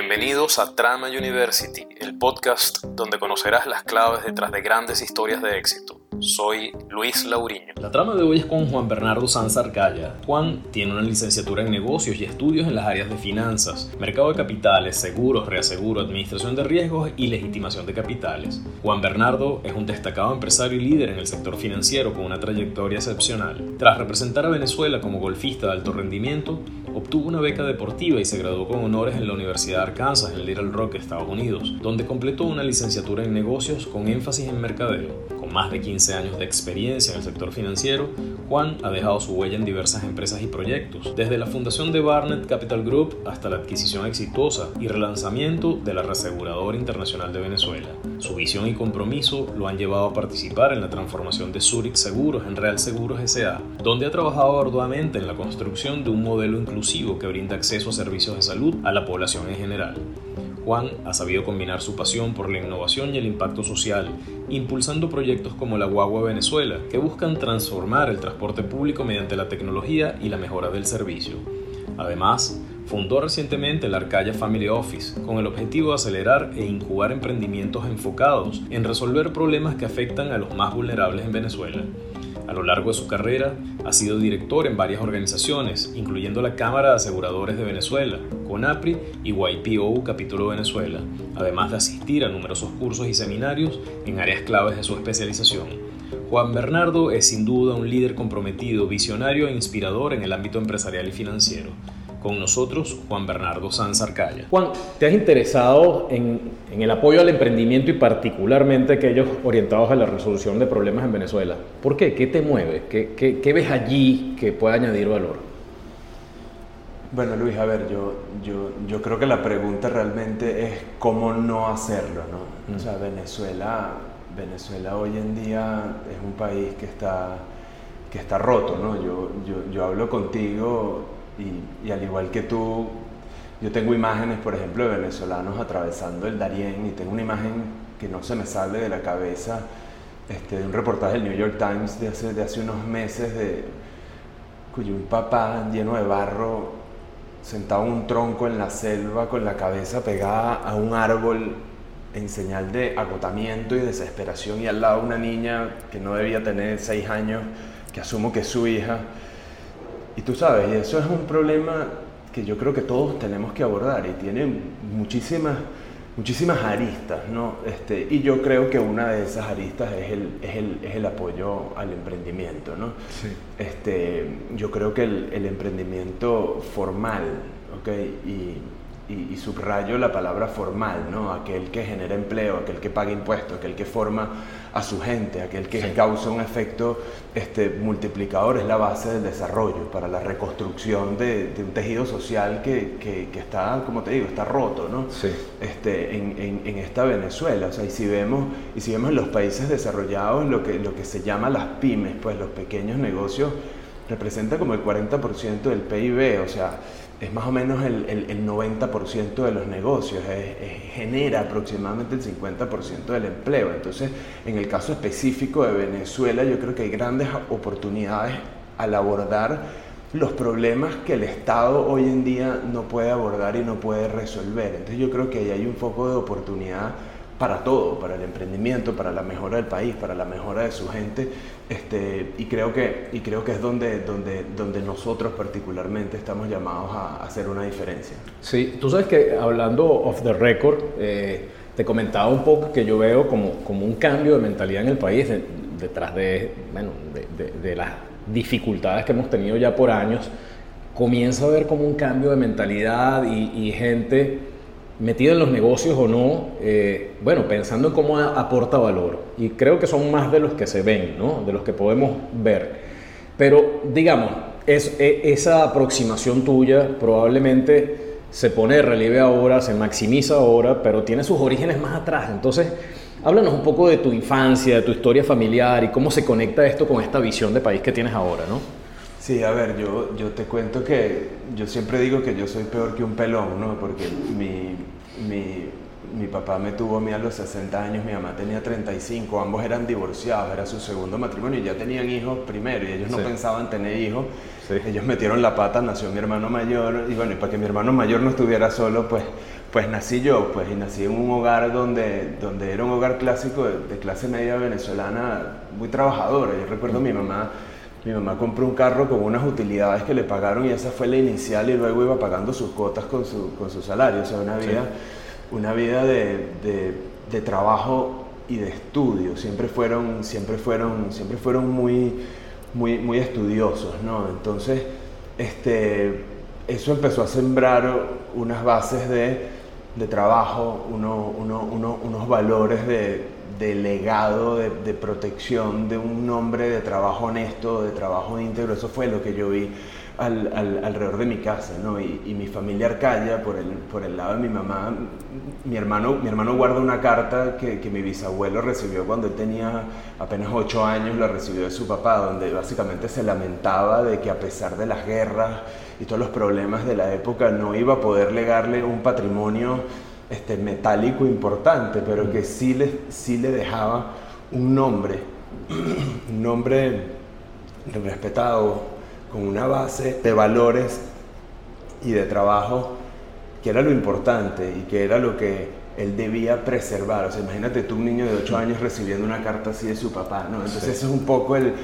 Bienvenidos a Trama University, el podcast donde conocerás las claves detrás de grandes historias de éxito. Soy Luis Lauriño. La trama de hoy es con Juan Bernardo Sanz Arcaya. Juan tiene una licenciatura en negocios y estudios en las áreas de finanzas, mercado de capitales, seguros, reaseguro, administración de riesgos y legitimación de capitales. Juan Bernardo es un destacado empresario y líder en el sector financiero con una trayectoria excepcional. Tras representar a Venezuela como golfista de alto rendimiento, obtuvo una beca deportiva y se graduó con honores en la Universidad de Arkansas en Little Rock, Estados Unidos, donde completó una licenciatura en negocios con énfasis en mercadeo más de 15 años de experiencia en el sector financiero, Juan ha dejado su huella en diversas empresas y proyectos, desde la fundación de Barnett Capital Group hasta la adquisición exitosa y relanzamiento de la Reaseguradora Internacional de Venezuela. Su visión y compromiso lo han llevado a participar en la transformación de Zurich Seguros en Real Seguros SA, donde ha trabajado arduamente en la construcción de un modelo inclusivo que brinda acceso a servicios de salud a la población en general. Juan ha sabido combinar su pasión por la innovación y el impacto social, impulsando proyectos como la Guagua Venezuela, que buscan transformar el transporte público mediante la tecnología y la mejora del servicio. Además, fundó recientemente el Arcaya Family Office con el objetivo de acelerar e incubar emprendimientos enfocados en resolver problemas que afectan a los más vulnerables en Venezuela. A lo largo de su carrera, ha sido director en varias organizaciones, incluyendo la Cámara de Aseguradores de Venezuela, CONAPRI y YPO Capítulo Venezuela, además de asistir a numerosos cursos y seminarios en áreas claves de su especialización. Juan Bernardo es sin duda un líder comprometido, visionario e inspirador en el ámbito empresarial y financiero. Con nosotros, Juan Bernardo Sanz Arcaya. Juan, ¿te has interesado en, el apoyo al emprendimiento y particularmente aquellos orientados a la resolución de problemas en Venezuela? ¿Por qué? ¿Qué te mueve? ¿Qué, ves allí que pueda añadir valor? Bueno, Luis, a ver, yo, yo, yo creo que la pregunta realmente es cómo no hacerlo, ¿no? O sea, Venezuela, Venezuela hoy en día es un país que está, que está roto, ¿no? Yo, yo, yo hablo contigo y, al igual que tú, yo tengo imágenes, por ejemplo, de venezolanos atravesando el Darién y tengo una imagen que no se me sale de la cabeza este, de un reportaje del New York Times de hace, de hace unos meses de cuyo un papá lleno de barro sentado en un tronco en la selva con la cabeza pegada a un árbol en señal de agotamiento y desesperación y al lado una niña que no debía tener seis años, que asumo que es su hija, y tú sabes, y eso es un problema que yo creo que todos tenemos que abordar y tiene muchísimas, muchísimas aristas, ¿no? Este, y yo creo que una de esas aristas es el, es el, es el apoyo al emprendimiento, ¿no? Sí. Este, yo creo que el, el emprendimiento formal, ¿ok? Y, y, subrayo la palabra formal, ¿no? Aquel que genera empleo, aquel que paga impuestos, aquel que forma a su gente, aquel que causa un efecto este, multiplicador, es la base del desarrollo para la reconstrucción de, un tejido social que, que, está, como te digo, está roto, ¿no? Sí. Este, en, en, esta Venezuela, o sea, y si vemos, y si vemos en los países desarrollados lo que, lo que se llama las pymes, pues los pequeños negocios, representa como el 40% del PIB, o sea, es más o menos el, el, 90% de los negocios, genera aproximadamente el 50% del empleo. Entonces, en el caso específico de Venezuela, yo creo que hay grandes oportunidades al abordar los problemas que el Estado hoy en día no puede abordar y no puede resolver. Entonces, yo creo que ahí hay un foco de oportunidad para todo, para el emprendimiento, para la mejora del país, para la mejora de su gente, este, y, creo que, y creo que es donde, donde, donde nosotros particularmente estamos llamados a, hacer una diferencia. Sí, tú sabes que hablando off the record, eh, te comentaba un poco que yo veo como, como un cambio de mentalidad en el país detrás de, bueno, de, de las dificultades que hemos tenido ya por años, comienza a ver como un cambio de mentalidad y, y gente metida en los negocios o no, eh, bueno, pensando en cómo aporta valor. Y creo que son más de los que se ven, ¿no? de los que podemos ver. Pero digamos, es, e, esa aproximación tuya probablemente se pone relieve ahora, se maximiza ahora, pero tiene sus orígenes más atrás. Entonces, háblanos un poco de tu infancia, de tu historia familiar y cómo se conecta esto con esta visión de país que tienes ahora, ¿no? Sí, a ver, yo, yo te cuento que yo siempre digo que yo soy peor que un pelón, ¿no? Porque mi, mi, mi papá me tuvo a mí a los 60 años, mi mamá tenía 35, ambos eran divorciados, era su segundo matrimonio y ya tenían hijos primero y ellos no pensaban tener hijos. Ellos metieron la pata, nació mi hermano mayor y bueno, y para que mi hermano mayor no estuviera solo, pues, pues nací yo, pues y nací en un hogar donde, donde era un hogar clásico de, clase media venezolana, muy trabajadora. Yo recuerdo a mi mamá mi mamá compró un carro con unas utilidades que le pagaron y esa fue la inicial y luego iba pagando sus cuotas con su, con su salario. O sea, una vida, una vida de, de, trabajo y de estudio. Siempre fueron, siempre fueron, siempre fueron muy, muy, muy estudiosos, ¿no? Entonces, este, eso empezó a sembrar unas bases de, de trabajo, uno, uno, unos valores de de legado, de, protección, de un nombre de trabajo honesto, de trabajo íntegro. Eso fue lo que yo vi alrededor de mi casa, ¿no? Y, mi familia Arcaya, por el, por el lado de mi mamá, mi hermano, mi hermano guarda una carta que, que mi bisabuelo recibió cuando él tenía apenas ocho años, la recibió de su papá, donde básicamente se lamentaba de que a pesar de las guerras y todos los problemas de la época, no iba a poder legarle un patrimonio este, metálico importante, pero que sí le, sí le dejaba un nombre, un nombre respetado, con una base de valores y de trabajo que era lo importante y que era lo que él debía preservar. O sea, imagínate tú un niño de 8 años recibiendo una carta así de su papá, ¿no? Entonces ese es un poco el,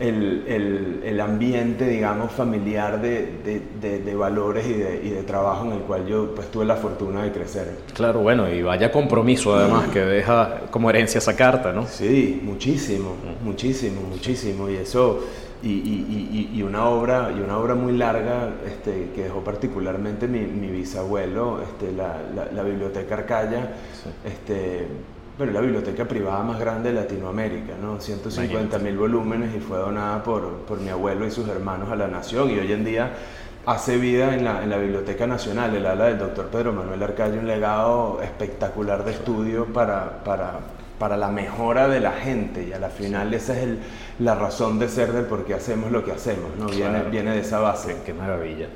el, el, el, ambiente, digamos, familiar de, de, de, valores y, y de, trabajo en el cual yo pues, tuve la fortuna de crecer. Claro, bueno, y vaya compromiso además que deja como herencia esa carta, ¿no? Sí, muchísimo, muchísimo, muchísimo. Y eso, y, y, y, una obra, y una obra muy larga este, que dejó particularmente mi, mi bisabuelo, este, la, la, Biblioteca Arcaya, este, bueno, la biblioteca privada más grande de Latinoamérica, ¿no? 150 mil volúmenes y fue donada por, por, mi abuelo y sus hermanos a la nación y hoy en día hace vida en la, en la Biblioteca Nacional, el ala del doctor Pedro Manuel Arcayo, un legado espectacular de estudio para, para, para la mejora de la gente y a la final esa es el, la razón de ser del por qué hacemos lo que hacemos, ¿no? Viene, viene de esa base. Qué maravilla.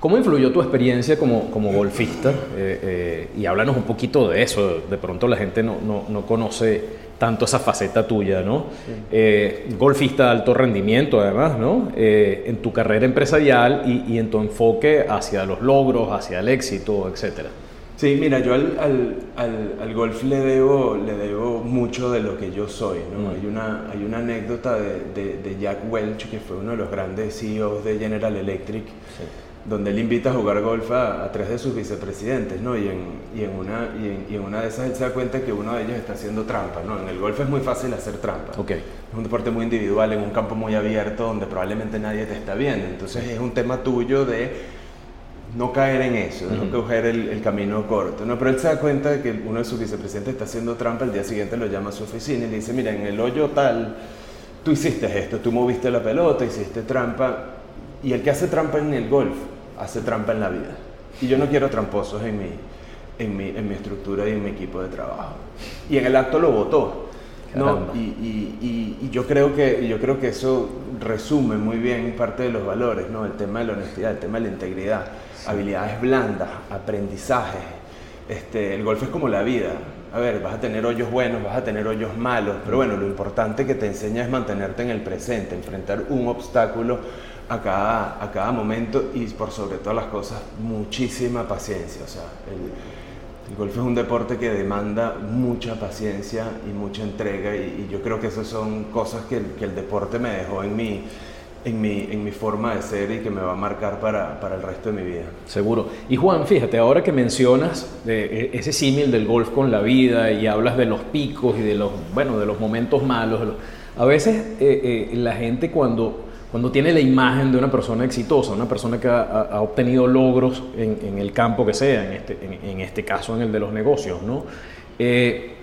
¿Cómo influyó tu experiencia como, como golfista? Eh, eh, y háblanos un poquito de eso. De pronto la gente no, no, no conoce tanto esa faceta tuya, ¿no? Eh, golfista de alto rendimiento, además, ¿no? en tu carrera empresarial y, y, en tu enfoque hacia los logros, hacia el éxito, etcétera. Sí, mira, yo al, al, al, al, golf le debo, le debo mucho de lo que yo soy. ¿no? Mm. Hay, una, hay una anécdota de, de, de, Jack Welch, que fue uno de los grandes CEOs de General Electric, sí donde él invita a jugar golf a, tres de sus vicepresidentes, ¿no? Y en, y en una, y en, una de esas él se da cuenta que uno de ellos está haciendo trampa, ¿no? En el golf es muy fácil hacer trampa. Okay. Es un deporte muy individual, en un campo muy abierto, donde probablemente nadie te está viendo. Entonces es un tema tuyo de no caer en eso, de no coger el, el, camino corto. No, pero él se da cuenta de que uno de sus vicepresidentes está haciendo trampa, el día siguiente lo llama a su oficina y le dice, mira, en el hoyo tal, tú hiciste esto, tú moviste la pelota, hiciste trampa, y el que hace trampa en el golf hace trampa en la vida. Y yo no quiero tramposos en mi, en mi, en mi estructura y en mi equipo de trabajo. Y en el acto lo votó. ¿no? Y, y, y, yo, creo que, yo creo que eso resume muy bien parte de los valores, ¿no? el tema de la honestidad, el tema de la integridad, habilidades blandas, aprendizaje. Este, el golf es como la vida. A ver, vas a tener hoyos buenos, vas a tener hoyos malos, pero bueno, lo importante que te enseña es mantenerte en el presente, enfrentar un obstáculo a cada, a cada momento y por sobre todas las cosas muchísima paciencia. O sea, el, golf es un deporte que demanda mucha paciencia y mucha entrega y, yo creo que esas son cosas que el, que el deporte me dejó en mi, en mi, en mi forma de ser y que me va a marcar para, para, el resto de mi vida. Seguro. Y Juan, fíjate, ahora que mencionas de ese símil del golf con la vida y hablas de los picos y de los, bueno, de los momentos malos, a veces eh, eh, la gente cuando cuando tiene la imagen de una persona exitosa, una persona que ha, obtenido logros en, el campo que sea, en este, en, este, caso en el de los negocios, ¿no? Eh,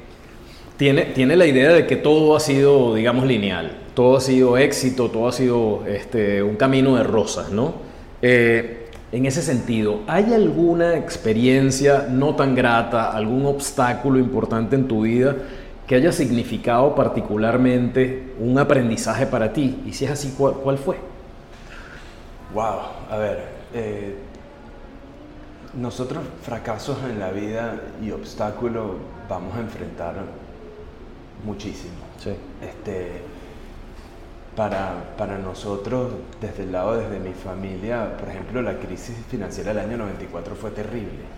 tiene, tiene la idea de que todo ha sido, digamos, lineal, todo ha sido éxito, todo ha sido este, un camino de rosas, ¿no? Eh, en ese sentido, ¿hay alguna experiencia no tan grata, algún obstáculo importante en tu vida que haya significado particularmente un aprendizaje para ti? Y si es así, ¿cuál, fue? Wow, a ver, eh, nosotros fracasos en la vida y obstáculos vamos a enfrentar muchísimo. Sí. Este, para, para nosotros, desde el lado, desde mi familia, por ejemplo, la crisis financiera del año 94 fue terrible.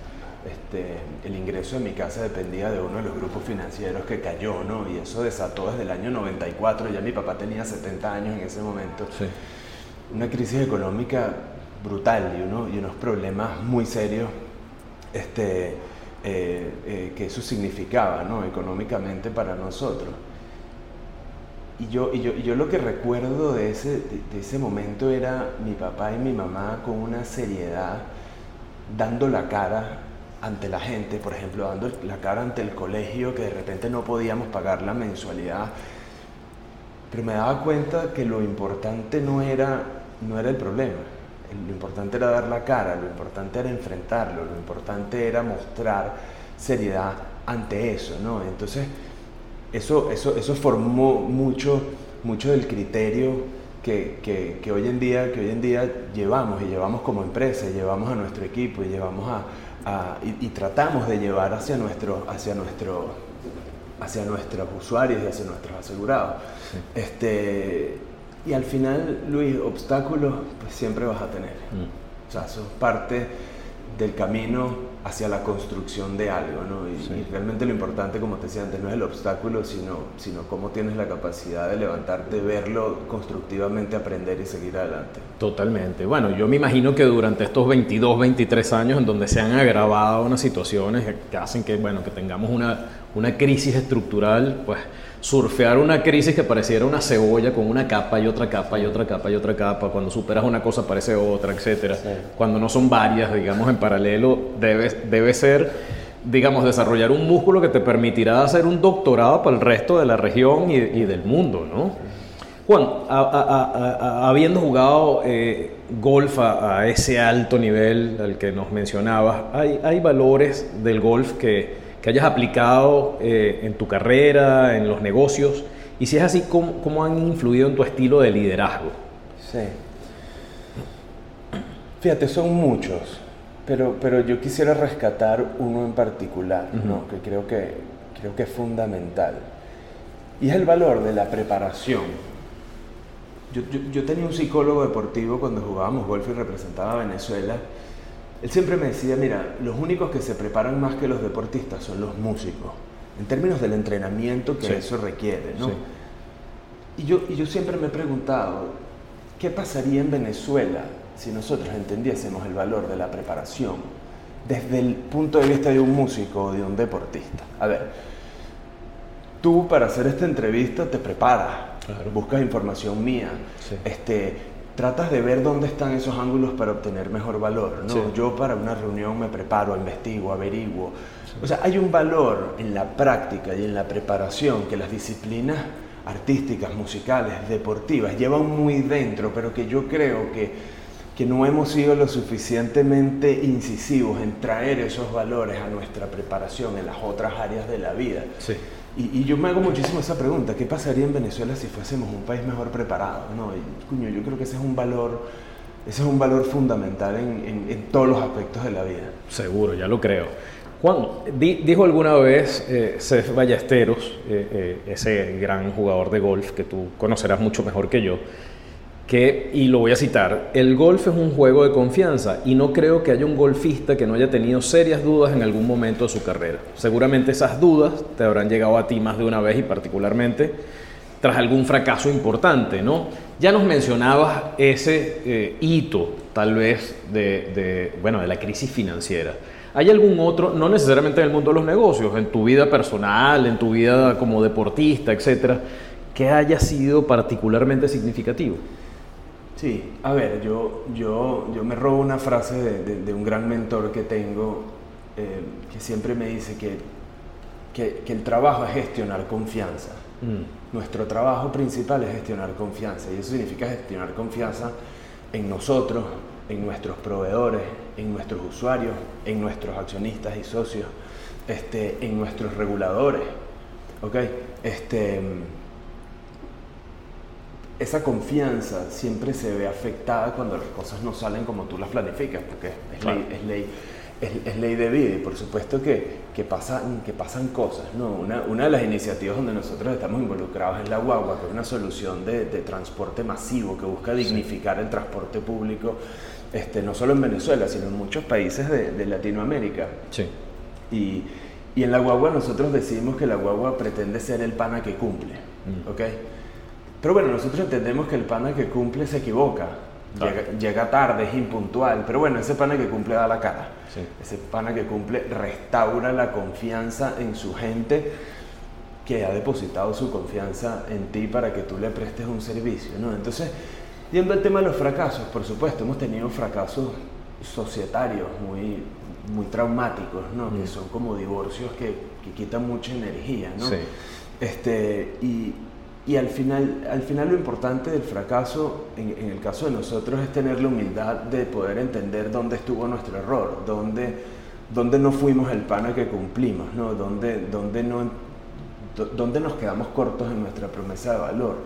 Este, el ingreso de mi casa dependía de uno de los grupos financieros que cayó, ¿no? Y eso desató desde el año 94, ya mi papá tenía 70 años en ese momento. Sí. Una crisis económica brutal y, uno, y unos problemas muy serios este, eh, eh, que eso significaba, ¿no? Económicamente para nosotros. Y yo, y yo, y yo lo que recuerdo de ese, de, de ese momento era mi papá y mi mamá con una seriedad, dando la cara ante la gente, por ejemplo, dando la cara ante el colegio, que de repente no podíamos pagar la mensualidad. Pero me daba cuenta que lo importante no era, no era el problema, lo importante era dar la cara, lo importante era enfrentarlo, lo importante era mostrar seriedad ante eso, ¿no? Entonces, eso, eso, eso formó mucho, mucho del criterio que, que, que, hoy en día, que hoy en día llevamos y llevamos como empresa, y llevamos a nuestro equipo y llevamos a, a y, y, tratamos de llevar hacia, nuestro, hacia, nuestro, hacia nuestros usuarios y hacia nuestros asegurados. Sí. Este, y al final, Luis, obstáculos pues siempre vas a tener. Mm. O sea, son parte del camino hacia la construcción de algo, ¿no? Y, sí. y, realmente lo importante, como te decía antes, no es el obstáculo, sino, sino cómo tienes la capacidad de levantarte, verlo constructivamente, aprender y seguir adelante. Totalmente. Bueno, yo me imagino que durante estos 22, 23 años en donde se han agravado unas situaciones que hacen que, bueno, que tengamos una, una crisis estructural, pues surfear una crisis que pareciera una cebolla con una capa y otra capa y otra capa y otra capa, cuando superas una cosa aparece otra, etcétera. Sí. Cuando no son varias, digamos, en paralelo, debe, debe ser, digamos, desarrollar un músculo que te permitirá hacer un doctorado para el resto de la región y, y del mundo, ¿no? Juan, a, a, a, habiendo jugado eh, golf a, ese alto nivel al que nos mencionabas, hay, hay valores del golf que que hayas aplicado eh, en tu carrera, en los negocios, y si es así, ¿cómo, ¿cómo, han influido en tu estilo de liderazgo? Sí. Fíjate, son muchos, pero, pero yo quisiera rescatar uno en particular, uh -huh. ¿no? que, creo que creo que es fundamental, y es el valor de la preparación. Yo, yo, yo tenía un psicólogo deportivo cuando jugábamos golf y representaba a Venezuela, él siempre me decía, mira, los únicos que se preparan más que los deportistas son los músicos, en términos del entrenamiento que sí. eso requiere, ¿no? Sí. Y, yo, y yo siempre me he preguntado, ¿qué pasaría en Venezuela si nosotros entendiésemos el valor de la preparación desde el punto de vista de un músico o de un deportista? A ver, tú para hacer esta entrevista te preparas, claro. buscas información mía, sí. este, tratas de ver dónde están esos ángulos para obtener mejor valor. ¿no? Sí. Yo para una reunión me preparo, investigo, averiguo. Sí. O sea, hay un valor en la práctica y en la preparación que las disciplinas artísticas, musicales, deportivas llevan muy dentro, pero que yo creo que, que no hemos sido lo suficientemente incisivos en traer esos valores a nuestra preparación en las otras áreas de la vida. Sí. Y, y, yo me hago muchísimo esa pregunta, ¿qué pasaría en Venezuela si fuésemos un país mejor preparado? No, y, cuño, yo creo que ese es un valor, ese es un valor fundamental en, en, en todos los aspectos de la vida. Seguro, ya lo creo. Juan, di, dijo alguna vez eh, Seth Ballesteros, eh, eh, ese gran jugador de golf que tú conocerás mucho mejor que yo, que, y lo voy a citar, el golf es un juego de confianza y no creo que haya un golfista que no haya tenido serias dudas en algún momento de su carrera. Seguramente esas dudas te habrán llegado a ti más de una vez y particularmente tras algún fracaso importante, ¿no? Ya nos mencionabas ese eh, hito, tal vez, de, de, bueno, de la crisis financiera. ¿Hay algún otro, no necesariamente en el mundo de los negocios, en tu vida personal, en tu vida como deportista, etcétera, que haya sido particularmente significativo? Sí, a ver, yo, yo, yo me robo una frase de, de, de un gran mentor que tengo eh, que siempre me dice que, que, que, el trabajo es gestionar confianza. Mm. Nuestro trabajo principal es gestionar confianza y eso significa gestionar confianza en nosotros, en nuestros proveedores, en nuestros usuarios, en nuestros accionistas y socios, este, en nuestros reguladores. ¿okay? Este, esa confianza siempre se ve afectada cuando las cosas no salen como tú las planificas, porque es, claro. ley, es ley. es, ley de vida y por supuesto que, que, pasan, que pasan cosas. ¿no? Una, una, de las iniciativas donde nosotros estamos involucrados es la Guagua, que es una solución de, de transporte masivo que busca dignificar el transporte público, este, no solo en Venezuela, sino en muchos países de, de Latinoamérica. Sí. Y, y, en la Guagua nosotros decidimos que la Guagua pretende ser el pana que cumple. Mm. ¿ok? Pero bueno, nosotros entendemos que el pana que cumple se equivoca. Llega, tarde, es impuntual, pero bueno, ese pana que cumple da la cara. Ese pana que cumple restaura la confianza en su gente que ha depositado su confianza en ti para que tú le prestes un servicio. ¿no? Entonces, yendo al tema de los fracasos, por supuesto, hemos tenido fracasos societarios muy, muy traumáticos, ¿no? que mm. son como divorcios que, que quitan mucha energía. ¿no? Este, y, y al final, al final lo importante del fracaso, en, el caso de nosotros, es tener la humildad de poder entender dónde estuvo nuestro error, dónde, dónde no fuimos el pana que cumplimos, ¿no? Dónde, dónde, no, dónde nos quedamos cortos en nuestra promesa de valor.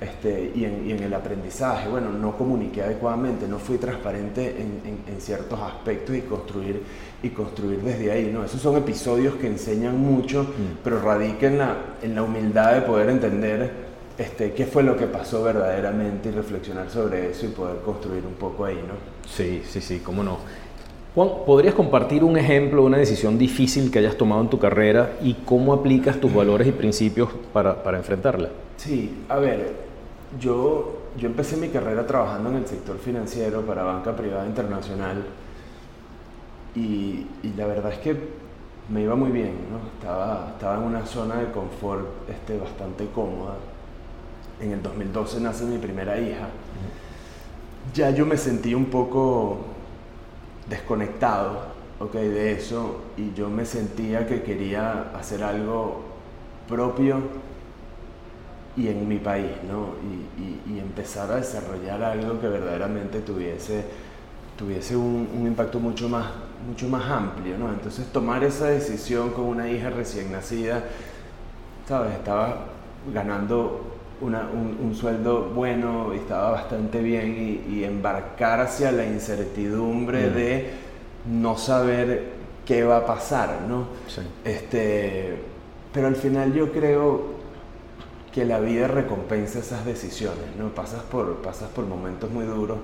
Este, y, en, y, en, el aprendizaje, bueno, no comuniqué adecuadamente, no fui transparente en, en, ciertos aspectos y construir, y construir desde ahí, ¿no? Esos son episodios que enseñan mucho, mm. pero radican en la, en la humildad de poder entender este, qué fue lo que pasó verdaderamente y reflexionar sobre eso y poder construir un poco ahí, ¿no? Sí, sí, sí, cómo no. Juan, ¿podrías compartir un ejemplo de una decisión difícil que hayas tomado en tu carrera y cómo aplicas tus valores y principios para, para enfrentarla? Sí, a ver, yo, yo empecé mi carrera trabajando en el sector financiero para banca privada internacional y, y la verdad es que me iba muy bien, ¿no? Estaba, estaba en una zona de confort este, bastante cómoda en el 2012 nace mi primera hija, ya yo me sentí un poco desconectado okay, de eso y yo me sentía que quería hacer algo propio y en mi país, ¿no? Y, empezar a desarrollar algo que verdaderamente tuviese, tuviese un, un, impacto mucho más, mucho más amplio, ¿no? Entonces tomar esa decisión con una hija recién nacida, ¿sabes? Estaba ganando un, sueldo bueno, estaba bastante bien y, embarcar hacia la incertidumbre mm. de no saber qué va a pasar, ¿no? Este, pero al final yo creo que la vida recompensa esas decisiones, ¿no? Pasas por, pasas por momentos muy duros,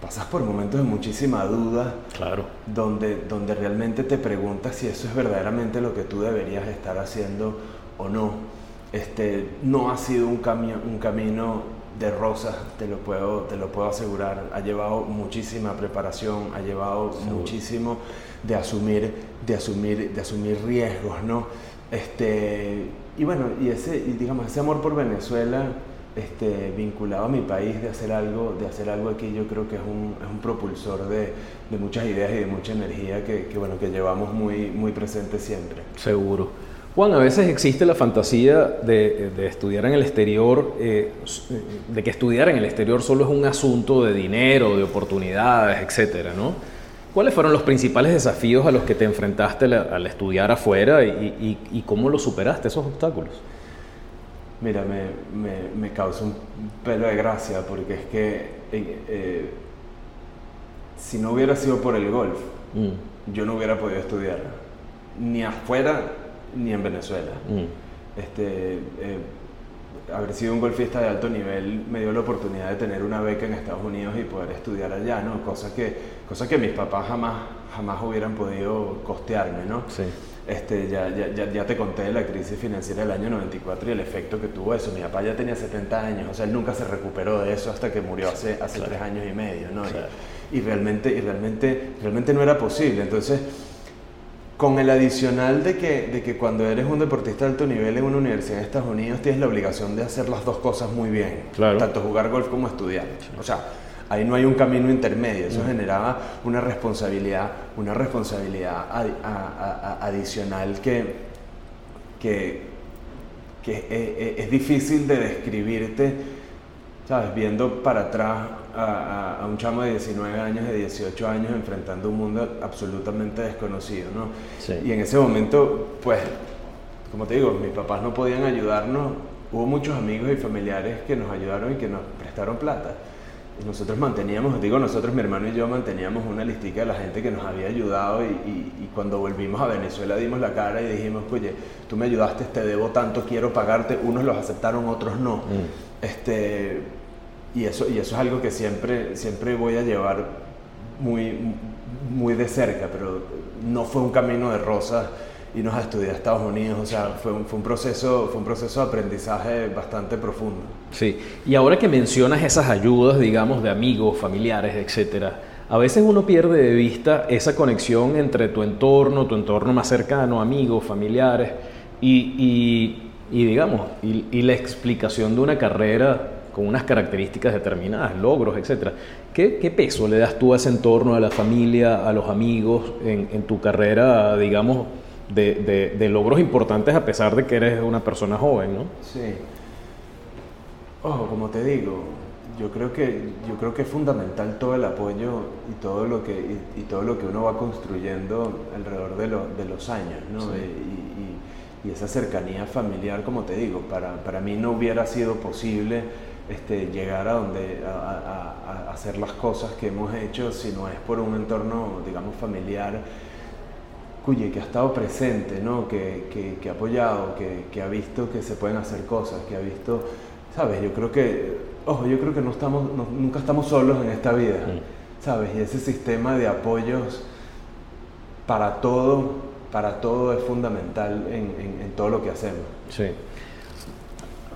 pasas por momentos de muchísima duda, claro. donde, donde realmente te preguntas si eso es verdaderamente lo que tú deberías estar haciendo o no. Este, no ha sido un, un camino de rosas, te lo, puedo, te lo puedo asegurar. Ha llevado muchísima preparación, ha llevado muchísimo de asumir, de asumir, de asumir riesgos, ¿no? Este, y bueno, y ese, digamos, ese amor por Venezuela este, vinculado a mi país de hacer algo, de hacer algo aquí, yo creo que es un, es un propulsor de, de, muchas ideas y de mucha energía que, que, bueno, que llevamos muy, muy presente siempre. Seguro. Juan, a veces existe la fantasía de, estudiar en el exterior, eh, de que estudiar en el exterior solo es un asunto de dinero, de oportunidades, etcétera, ¿no? ¿Cuáles fueron los principales desafíos a los que te enfrentaste al estudiar afuera y, cómo los superaste, esos obstáculos? Mira, me, causa un pelo de gracia porque es que eh, eh, si no hubiera sido por el golf, mm. yo no hubiera podido estudiar, ni afuera ni en Venezuela. Mm. Este, eh, haber sido un golfista de alto nivel me dio la oportunidad de tener una beca en Estados Unidos y poder estudiar allá, ¿no? Cosa que, cosa que mis papás jamás, jamás hubieran podido costearme, ¿no? Sí. Este, ya, ya, ya, te conté de la crisis financiera del año 94 y el efecto que tuvo eso. Mi papá ya tenía 70 años, o sea, él nunca se recuperó de eso hasta que murió hace, hace tres años y medio, ¿no? Y, y, realmente, y realmente, realmente no era posible. Entonces, con el adicional de que, de que cuando eres un deportista de alto nivel en una universidad en Estados Unidos tienes la obligación de hacer las dos cosas muy bien, tanto jugar golf como estudiar. O sea, ahí no hay un camino intermedio, eso generaba una responsabilidad, una responsabilidad adicional que, que, que es difícil de describirte, ¿sabes? Viendo para atrás a, un chamo de 19 años, de 18 años, enfrentando un mundo absolutamente desconocido, ¿no? Y en ese momento, pues, como te digo, mis papás no podían ayudarnos, hubo muchos amigos y familiares que nos ayudaron y que nos prestaron plata. nosotros manteníamos, digo nosotros, mi hermano y yo manteníamos una listica de la gente que nos había ayudado y, cuando volvimos a Venezuela dimos la cara y dijimos, oye, tú me ayudaste, te debo tanto, quiero pagarte. Unos los aceptaron, otros no. Mm. Este, y, eso, y eso es algo que siempre, siempre voy a llevar muy, muy de cerca, pero no fue un camino de rosas irnos a estudiar a Estados Unidos. O sea, fue un, fue un, proceso, fue un proceso de aprendizaje bastante profundo. Sí, y ahora que mencionas esas ayudas, digamos, de amigos, familiares, etcétera, a veces uno pierde de vista esa conexión entre tu entorno, tu entorno más cercano, amigos, familiares, y, y, digamos, y, y, la explicación de una carrera con unas características determinadas, logros, etcétera. ¿Qué, ¿Qué, peso le das tú a ese entorno, a la familia, a los amigos en, en tu carrera, digamos, de, de, logros importantes a pesar de que eres una persona joven, ¿no? Sí. Ojo, como te digo, yo creo que, yo creo que es fundamental todo el apoyo y todo lo que, y, todo lo que uno va construyendo alrededor de, de los años, ¿no? Y, y, y, esa cercanía familiar, como te digo, para, para mí no hubiera sido posible este, llegar a donde a, a, hacer las cosas que hemos hecho si no es por un entorno, digamos, familiar cuye, que ha estado presente, ¿no? que, que, ha apoyado, que, que, ha visto que se pueden hacer cosas, que ha visto, ¿sabes? Yo creo que, ojo, yo creo que no estamos, nunca estamos solos en esta vida, ¿sabes? Y ese sistema de apoyos para todo, para todo es fundamental en, en, en todo lo que hacemos. Sí.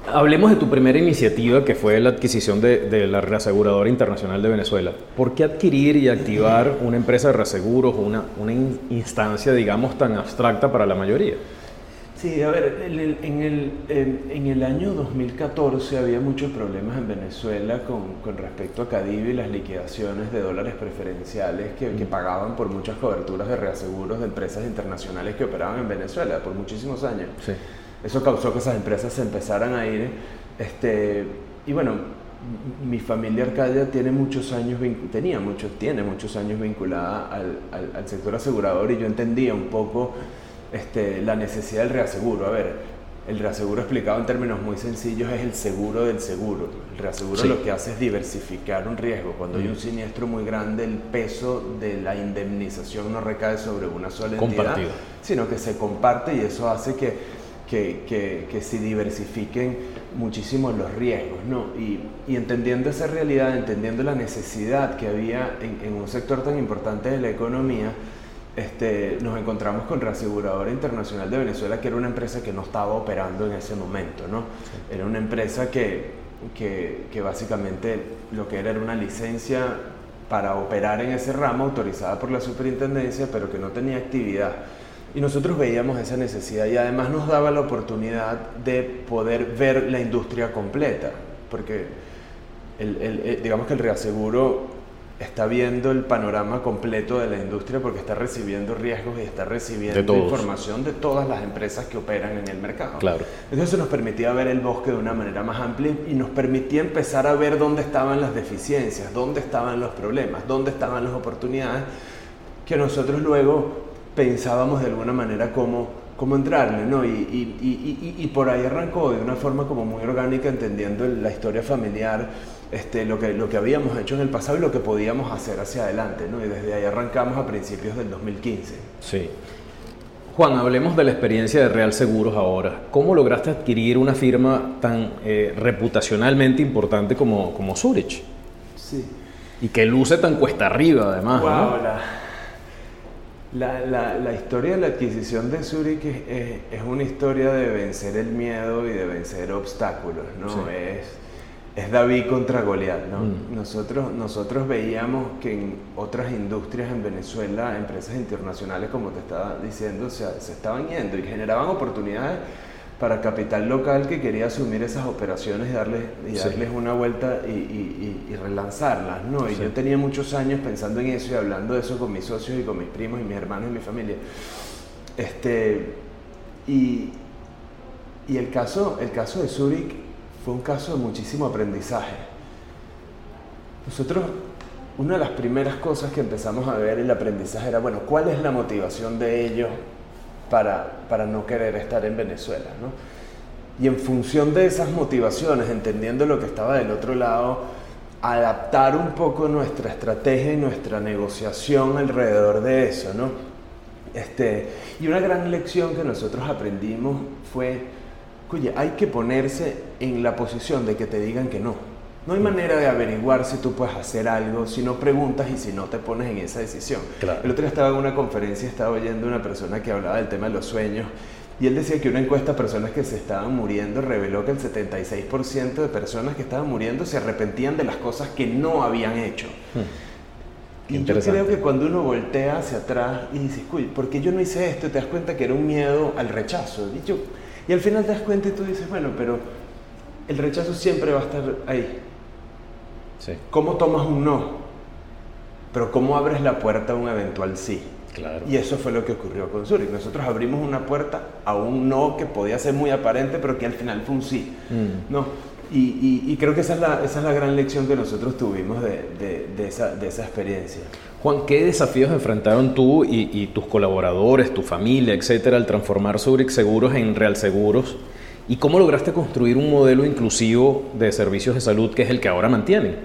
Hablemos de tu primera iniciativa, que fue la adquisición de, la Reaseguradora Internacional de Venezuela. ¿Por qué adquirir y activar una empresa de reaseguros o una, una instancia, digamos, tan abstracta para la mayoría? Sí, a ver, en el, en el, en el año 2014 había muchos problemas en Venezuela con, con, respecto a Cadivi y las liquidaciones de dólares preferenciales que, que, pagaban por muchas coberturas de reaseguros de empresas internacionales que operaban en Venezuela por muchísimos años. Sí. Eso causó que esas empresas se empezaran a ir. Este, y bueno, mi familia Arcadia tiene muchos años, tenía muchos, tiene muchos años vinculada al, al, sector asegurador y yo entendía un poco este, la necesidad del reaseguro. A ver, el reaseguro explicado en términos muy sencillos es el seguro del seguro. El reaseguro lo que hace es diversificar un riesgo. Cuando hay un mm. siniestro muy grande, el peso de la indemnización no recae sobre una sola entidad, sino que se comparte y eso hace que que, que, se diversifiquen muchísimo los riesgos, ¿no? Y, y, entendiendo esa realidad, entendiendo la necesidad que había en, un sector tan importante de la economía, este, nos encontramos con Reaseguradora Internacional de Venezuela, que era una empresa que no estaba operando en ese momento, ¿no? Era una empresa que, que, que básicamente lo que era era una licencia para operar en ese ramo autorizada por la superintendencia, pero que no tenía actividad. Y nosotros veíamos esa necesidad y además nos daba la oportunidad de poder ver la industria completa, porque el, el, digamos que el reaseguro está viendo el panorama completo de la industria porque está recibiendo riesgos y está recibiendo información de todas las empresas que operan en el mercado. Claro. Entonces nos permitía ver el bosque de una manera más amplia y nos permitía empezar a ver dónde estaban las deficiencias, dónde estaban los problemas, dónde estaban las oportunidades que nosotros luego pensábamos de alguna manera cómo, cómo entrarle, ¿no? Y, y, y, y, por ahí arrancó de una forma como muy orgánica, entendiendo la historia familiar, este, lo, que, lo que habíamos hecho en el pasado y lo que podíamos hacer hacia adelante, ¿no? Y desde ahí arrancamos a principios del 2015. Sí. Juan, hablemos de la experiencia de Real Seguros ahora. ¿Cómo lograste adquirir una firma tan eh, reputacionalmente importante como, como Zurich? Sí. Y que luce tan cuesta arriba, además. Wow, la, la, la, historia de la adquisición de Zurich es, es, una historia de vencer el miedo y de vencer obstáculos, ¿no? Es, es, David contra Goliat, ¿no? Mm. Nosotros, nosotros veíamos que en otras industrias en Venezuela, empresas internacionales, como te estaba diciendo, se, se estaban yendo y generaban oportunidades para capital local que quería asumir esas operaciones y darles, y darles una vuelta y, y, y, relanzarlas, ¿no? Y yo tenía muchos años pensando en eso y hablando de eso con mis socios y con mis primos y mis hermanos y mi familia. Este, y, y el, caso, el caso de Zurich fue un caso de muchísimo aprendizaje. Nosotros, una de las primeras cosas que empezamos a ver el aprendizaje era, bueno, ¿cuál es la motivación de ellos para, para no querer estar en Venezuela. ¿no? Y en función de esas motivaciones, entendiendo lo que estaba del otro lado, adaptar un poco nuestra estrategia y nuestra negociación alrededor de eso, ¿no? Este, y una gran lección que nosotros aprendimos fue, oye, hay que ponerse en la posición de que te digan que no. No hay manera de averiguar si tú puedes hacer algo si no preguntas y si no te pones en esa decisión. El otro día estaba en una conferencia estaba oyendo una persona que hablaba del tema de los sueños y él decía que una encuesta a personas que se estaban muriendo reveló que el 76% de personas que estaban muriendo se arrepentían de las cosas que no habían hecho. Hmm. Y yo creo que cuando uno voltea hacia atrás y dice, uy, ¿por qué yo no hice esto? Te das cuenta que era un miedo al rechazo. Y, y al final te das cuenta y tú dices, bueno, pero el rechazo siempre va a estar ahí. Sí. ¿Cómo tomas un no? Pero ¿cómo abres la puerta a un eventual sí? Y eso fue lo que ocurrió con Zurich. Nosotros abrimos una puerta a un no que podía ser muy aparente, pero que al final fue un sí. Mm. ¿no? Y, creo que esa es, la, esa es la gran lección que nosotros tuvimos de, de, esa, de esa, experiencia. Juan, ¿qué desafíos enfrentaron tú y, tus colaboradores, tu familia, etcétera, al transformar Zurich Seguros en Real Seguros? ¿Y cómo lograste construir un modelo inclusivo de servicios de salud que es el que ahora mantienen?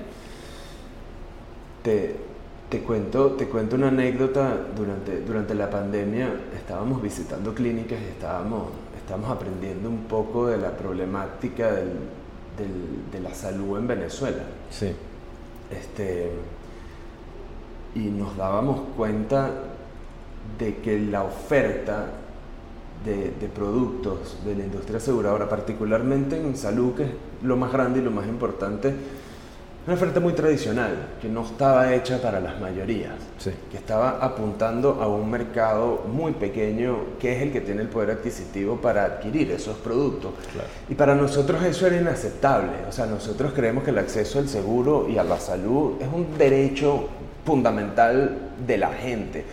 Te, te cuento, te cuento una anécdota. Durante, durante la pandemia estábamos visitando clínicas y estábamos, estábamos aprendiendo un poco de la problemática del, de la salud en Venezuela. Sí. Este, y nos dábamos cuenta de que la oferta de, de, productos de la industria aseguradora, particularmente en salud, que es lo más grande y lo más importante, una oferta muy tradicional, que no estaba hecha para las mayorías, que estaba apuntando a un mercado muy pequeño, que es el que tiene el poder adquisitivo para adquirir esos productos. Y para nosotros eso era inaceptable. O sea, nosotros creemos que el acceso al seguro y a la salud es un derecho fundamental de la gente,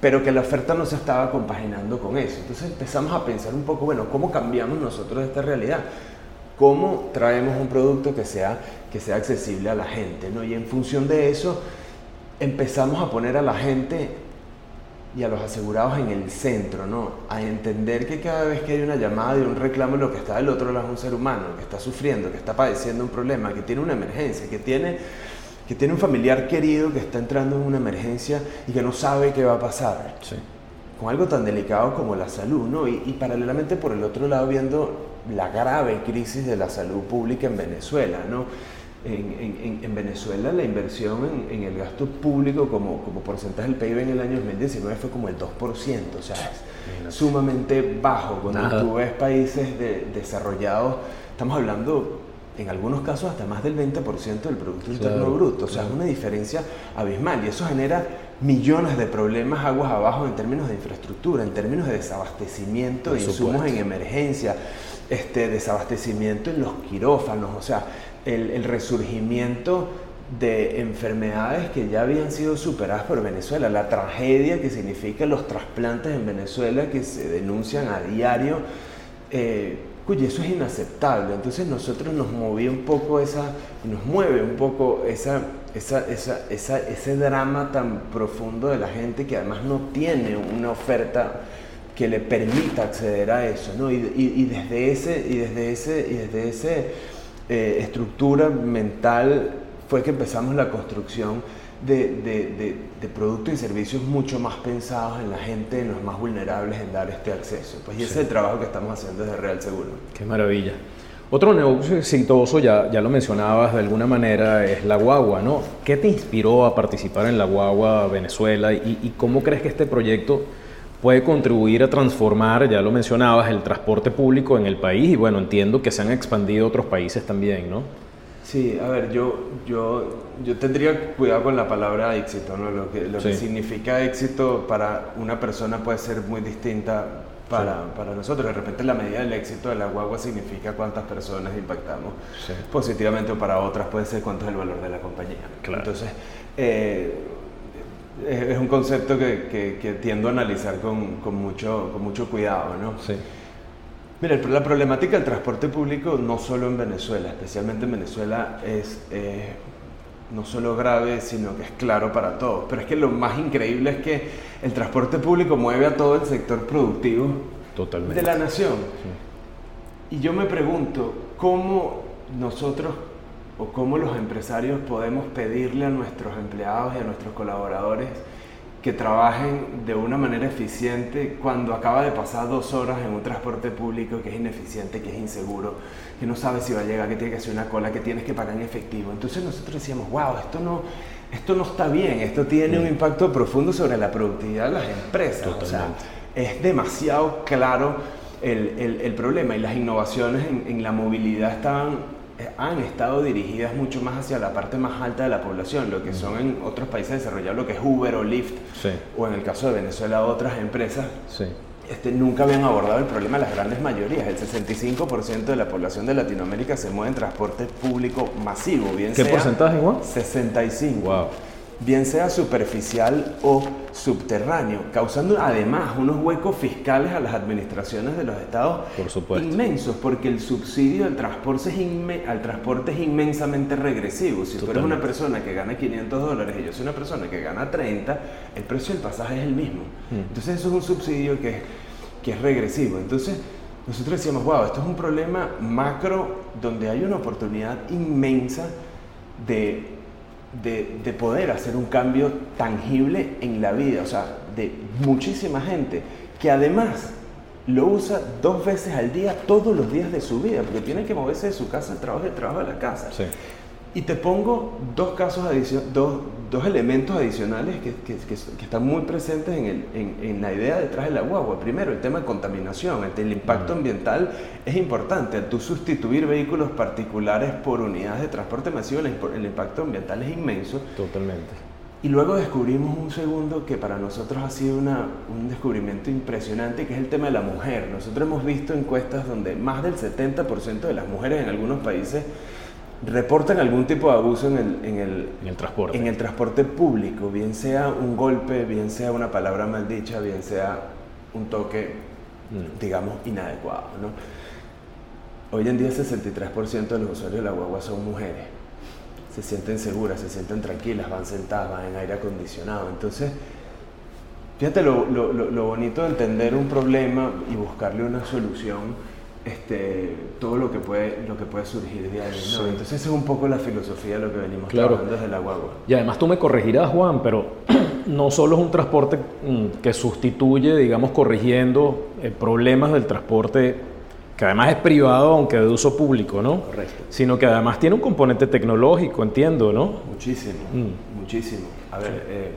pero que la oferta no se estaba compaginando con eso. Entonces empezamos a pensar un poco, bueno, ¿cómo cambiamos nosotros esta realidad? ¿Cómo traemos un producto que sea que sea accesible a la gente, ¿no? Y en función de eso empezamos a poner a la gente y a los asegurados en el centro, ¿no? A entender que cada vez que hay una llamada y un reclamo, lo que está del otro lado es un ser humano, que está sufriendo, que está padeciendo un problema, que tiene una emergencia, que tiene, que tiene un familiar querido que está entrando en una emergencia y que no sabe qué va a pasar. Con algo tan delicado como la salud, ¿no? Y, y paralelamente por el otro lado viendo la grave crisis de la salud pública en Venezuela, ¿no? en, Venezuela la inversión en, el gasto público como, como, porcentaje del PIB en el año 2019 fue como el 2%, o sea, es sumamente bajo. Cuando tú ves países desarrollados, estamos hablando en algunos casos hasta más del 20% del Producto Interno Bruto, o sea, es una diferencia abismal y eso genera millones de problemas aguas abajo en términos de infraestructura, en términos de desabastecimiento de insumos en emergencia, este, desabastecimiento en los quirófanos, o sea, el, resurgimiento de enfermedades que ya habían sido superadas por Venezuela, la tragedia que significa los trasplantes en Venezuela que se denuncian a diario, eh, eso es inaceptable. Entonces nosotros nos movía un poco esa, nos mueve un poco esa, esa, esa, ese drama tan profundo de la gente que además no tiene una oferta que le permita acceder a eso, ¿no? Y, y desde ese, y desde ese, y desde ese eh, estructura mental fue que empezamos la construcción de, productos y servicios mucho más pensados en la gente, en los más vulnerables, en dar este acceso. Pues y ese es el trabajo que estamos haciendo desde Real Seguro. Qué maravilla. Otro negocio exitoso, ya, ya lo mencionabas de alguna manera, es la guagua, ¿no? ¿Qué te inspiró a participar en la guagua Venezuela y, y cómo crees que este proyecto puede contribuir a transformar, ya lo mencionabas, el transporte público en el país y bueno, entiendo que se han expandido otros países también, ¿no? Sí, a ver, yo, yo, yo tendría cuidado con la palabra éxito, ¿no? Lo que, lo que significa éxito para una persona puede ser muy distinta para, para, nosotros. De repente la medida del éxito de la guagua significa cuántas personas impactamos positivamente o para otras puede ser cuánto es el valor de la compañía. Claro. Entonces, eh, es un concepto que, que, tiendo a analizar con, con, mucho, con mucho cuidado, ¿no? Sí. Mira, la problemática del transporte público, no solo en Venezuela, especialmente en Venezuela, es eh, no solo grave, sino que es claro para todos. Pero es que lo más increíble es que el transporte público mueve a todo el sector productivo Totalmente. de la nación. Y yo me pregunto, ¿cómo nosotros o cómo los empresarios podemos pedirle a nuestros empleados y a nuestros colaboradores que trabajen de una manera eficiente cuando acaba de pasar dos horas en un transporte público que es ineficiente, que es inseguro, que no sabe si va a llegar, que tiene que hacer una cola, que tienes que pagar en efectivo. Entonces nosotros decíamos, wow, esto no, esto no está bien, esto tiene un impacto profundo sobre la productividad de las empresas. O sea, es demasiado claro el, el, problema y las innovaciones en, en la movilidad estaban han estado dirigidas mucho más hacia la parte más alta de la población, lo que son en otros países desarrollados, lo que es Uber o Lyft, o en el caso de Venezuela otras empresas, este, nunca habían abordado el problema de las grandes mayorías. El 65% de la población de Latinoamérica se mueve en transporte público masivo. Bien ¿Qué porcentaje, Juan? 65. Wow bien sea superficial o subterráneo, causando además unos huecos fiscales a las administraciones de los estados inmensos, porque el subsidio al transporte es, al transporte es inmensamente regresivo. Si tú eres una persona que gana 500 dólares y yo soy una persona que gana 30, el precio del pasaje es el mismo. Mm. Entonces eso es un subsidio que, que es regresivo. Entonces nosotros decíamos, wow, esto es un problema macro donde hay una oportunidad inmensa de de, poder hacer un cambio tangible en la vida, o sea, de muchísima gente que además lo usa dos veces al día, todos los días de su vida, porque tiene que moverse de su casa al trabajo del trabajo a la casa. Y te pongo dos casos dos, dos elementos adicionales que, que, que, están muy presentes en, el, en, en, la idea detrás de la guagua. Primero, el tema de contaminación. El, impacto ambiental es importante. Al tú sustituir vehículos particulares por unidades de transporte masivo, el, impacto ambiental es inmenso. Totalmente. Y luego descubrimos un segundo que para nosotros ha sido una, un descubrimiento impresionante, que es el tema de la mujer. Nosotros hemos visto encuestas donde más del 70% de las mujeres en algunos países reportan algún tipo de abuso en el, en el, en el, transporte. en el transporte público, bien sea un golpe, bien sea una palabra maldicha, bien sea un toque, mm. digamos, inadecuado. ¿no? Hoy en día el 63% de los usuarios de la guagua son mujeres. Se sienten seguras, se sienten tranquilas, van sentadas, van en aire acondicionado. Entonces, fíjate lo, lo, lo bonito de entender un problema y buscarle una solución este, todo lo que puede, lo que puede surgir de ahí. Entonces esa es un poco la filosofía de lo que venimos trabajando desde la guagua. Y además tú me corregirás, Juan, pero no solo es un transporte mm, que sustituye, digamos, corrigiendo eh, problemas del transporte que además es privado, aunque de uso público, ¿no? Correcto. Sino que además tiene un componente tecnológico, entiendo, ¿no? Muchísimo, mm. muchísimo. A ver, eh,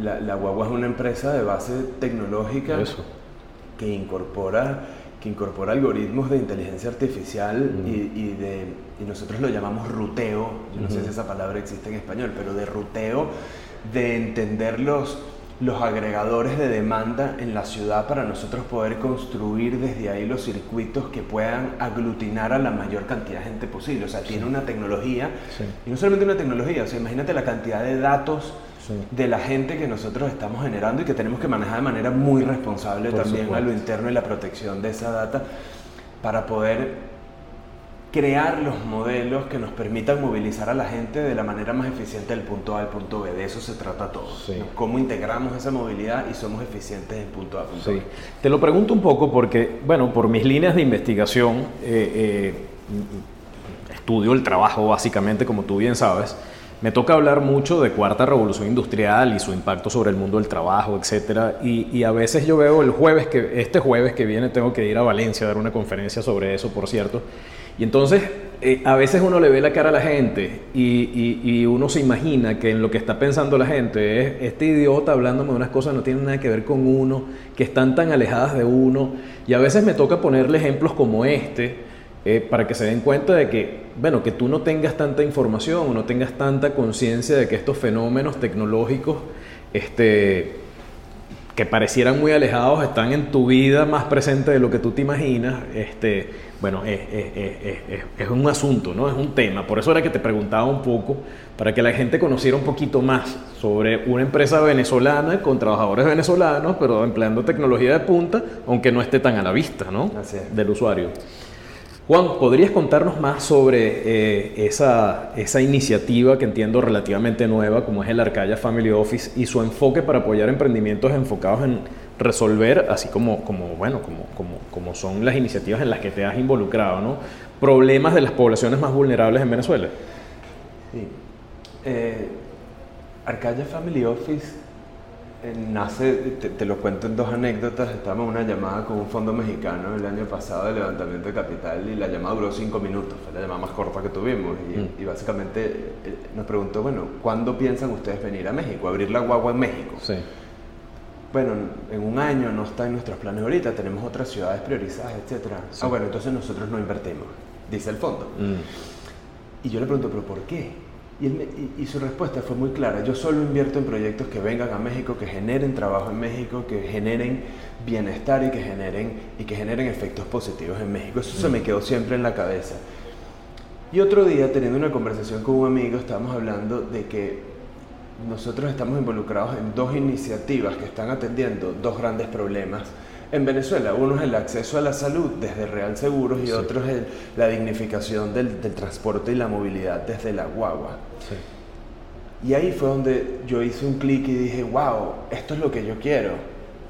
la, la, guagua es una empresa de base tecnológica que incorpora que incorpora algoritmos de inteligencia artificial y, de, y nosotros lo llamamos ruteo, yo no sé si esa palabra existe en español, pero de ruteo, de entender los, los agregadores de demanda en la ciudad para nosotros poder construir desde ahí los circuitos que puedan aglutinar a la mayor cantidad de gente posible. O sea, tiene una tecnología, y no solamente una tecnología, o sea, imagínate la cantidad de datos de la gente que nosotros estamos generando y que tenemos que manejar de manera muy responsable también a lo interno y la protección de esa data para poder crear los modelos que nos permitan movilizar a la gente de la manera más eficiente del punto A al punto B. De eso se trata todo. Cómo integramos esa movilidad y somos eficientes en punto A al punto B. Te lo pregunto un poco porque, bueno, por mis líneas de investigación, eh, eh, estudio el trabajo básicamente, como tú bien sabes, me toca hablar mucho de cuarta revolución industrial y su impacto sobre el mundo del trabajo, etcétera. Y, a veces yo veo el jueves que este jueves que viene tengo que ir a Valencia a dar una conferencia sobre eso, por cierto. Y entonces eh, a veces uno le ve la cara a la gente y, y, uno se imagina que en lo que está pensando la gente es este idiota hablándome de unas cosas que no tienen nada que ver con uno, que están tan alejadas de uno. Y a veces me toca ponerle ejemplos como este eh, para que se den cuenta de que, bueno, que tú no tengas tanta información o no tengas tanta conciencia de que estos fenómenos tecnológicos, este, que parecieran muy alejados, están en tu vida más presente de lo que tú te imaginas, este, bueno, es, es, un asunto, ¿no? Es un tema. Por eso era que te preguntaba un poco, para que la gente conociera un poquito más sobre una empresa venezolana con trabajadores venezolanos, pero empleando tecnología de punta, aunque no esté tan a la vista, ¿no? Del usuario. Juan, ¿podrías contarnos más sobre eh, esa, esa, iniciativa que entiendo relativamente nueva, como es el Arcaya Family Office, y su enfoque para apoyar emprendimientos enfocados en resolver, así como, como, bueno, como, como, como son las iniciativas en las que te has involucrado, ¿no? problemas de las poblaciones más vulnerables en Venezuela? Sí. Eh, Arcadia Family Office nace, te, lo cuento en dos anécdotas, estábamos en una llamada con un fondo mexicano el año pasado de levantamiento de capital y la llamada duró cinco minutos, fue la llamada más corta que tuvimos y, mm. básicamente eh, nos preguntó, bueno, ¿cuándo piensan ustedes venir a México, abrir la guagua en México? Sí. Bueno, en un año no está en nuestros planes ahorita, tenemos otras ciudades priorizadas, etc. Ah, bueno, entonces nosotros no invertimos, dice el fondo. Mm. Y yo le pregunto, ¿pero por qué? Y, su respuesta fue muy clara, yo solo invierto en proyectos que vengan a México, que generen trabajo en México, que generen bienestar y que generen, y que generen efectos positivos en México. Eso se me quedó siempre en la cabeza. Y otro día, teniendo una conversación con un amigo, estábamos hablando de que nosotros estamos involucrados en dos iniciativas que están atendiendo dos grandes problemas en Venezuela. Uno es el acceso a la salud desde Real Seguros y otro es la dignificación del, transporte y la movilidad desde la guagua. Y ahí fue donde yo hice un clic y dije, wow, esto es lo que yo quiero.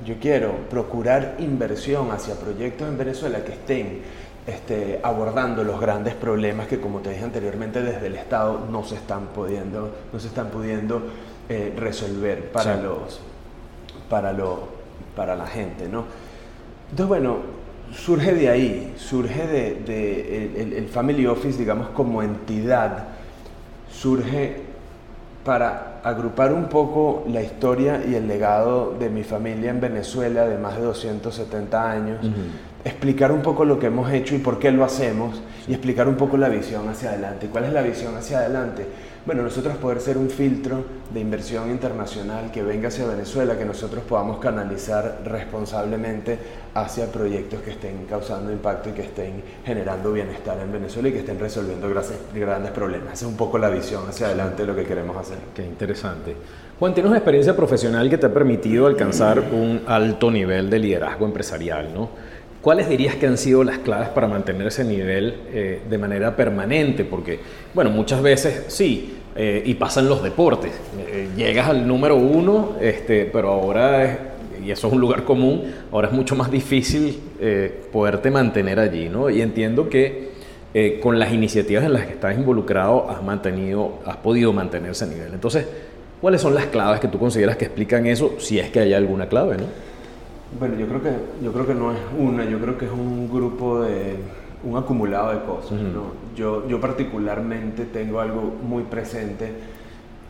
Yo quiero procurar inversión hacia proyectos en Venezuela que estén este, abordando los grandes problemas que, como te dije anteriormente, desde el Estado no se están pudiendo, no se están pudiendo eh, resolver para, los, para, lo, para la gente. ¿no? Entonces, bueno, surge de ahí, surge de, el, Family Office, digamos, como entidad, surge para agrupar un poco la historia y el legado de mi familia en Venezuela de más de 270 años, explicar un poco lo que hemos hecho y por qué lo hacemos, y explicar un poco la visión hacia adelante. ¿Cuál es la visión hacia adelante? Bueno, nosotros poder ser un filtro de inversión internacional que venga hacia Venezuela, que nosotros podamos canalizar responsablemente hacia proyectos que estén causando impacto y que estén generando bienestar en Venezuela y que estén resolviendo grandes problemas. Es un poco la visión hacia adelante de lo que queremos hacer. Qué interesante. Juan, tienes una experiencia profesional que te ha permitido alcanzar un alto nivel de liderazgo empresarial, ¿no? ¿Cuáles dirías que han sido las claves para mantener ese nivel eh, de manera permanente? Porque, bueno, muchas veces sí, eh, y pasan los deportes. Eh, llegas al número uno, este, pero ahora, y eso es un lugar común, ahora es mucho más difícil poderte mantener allí, ¿no? Y entiendo que con las iniciativas en las que estás involucrado has mantenido, has podido mantener ese nivel. Entonces, ¿cuáles son las claves que tú consideras que explican eso, si es que hay alguna clave, ¿no? Bueno, yo creo que, yo creo que no es una, yo creo que es un grupo de, un acumulado de cosas. ¿no? yo, yo particularmente tengo algo muy presente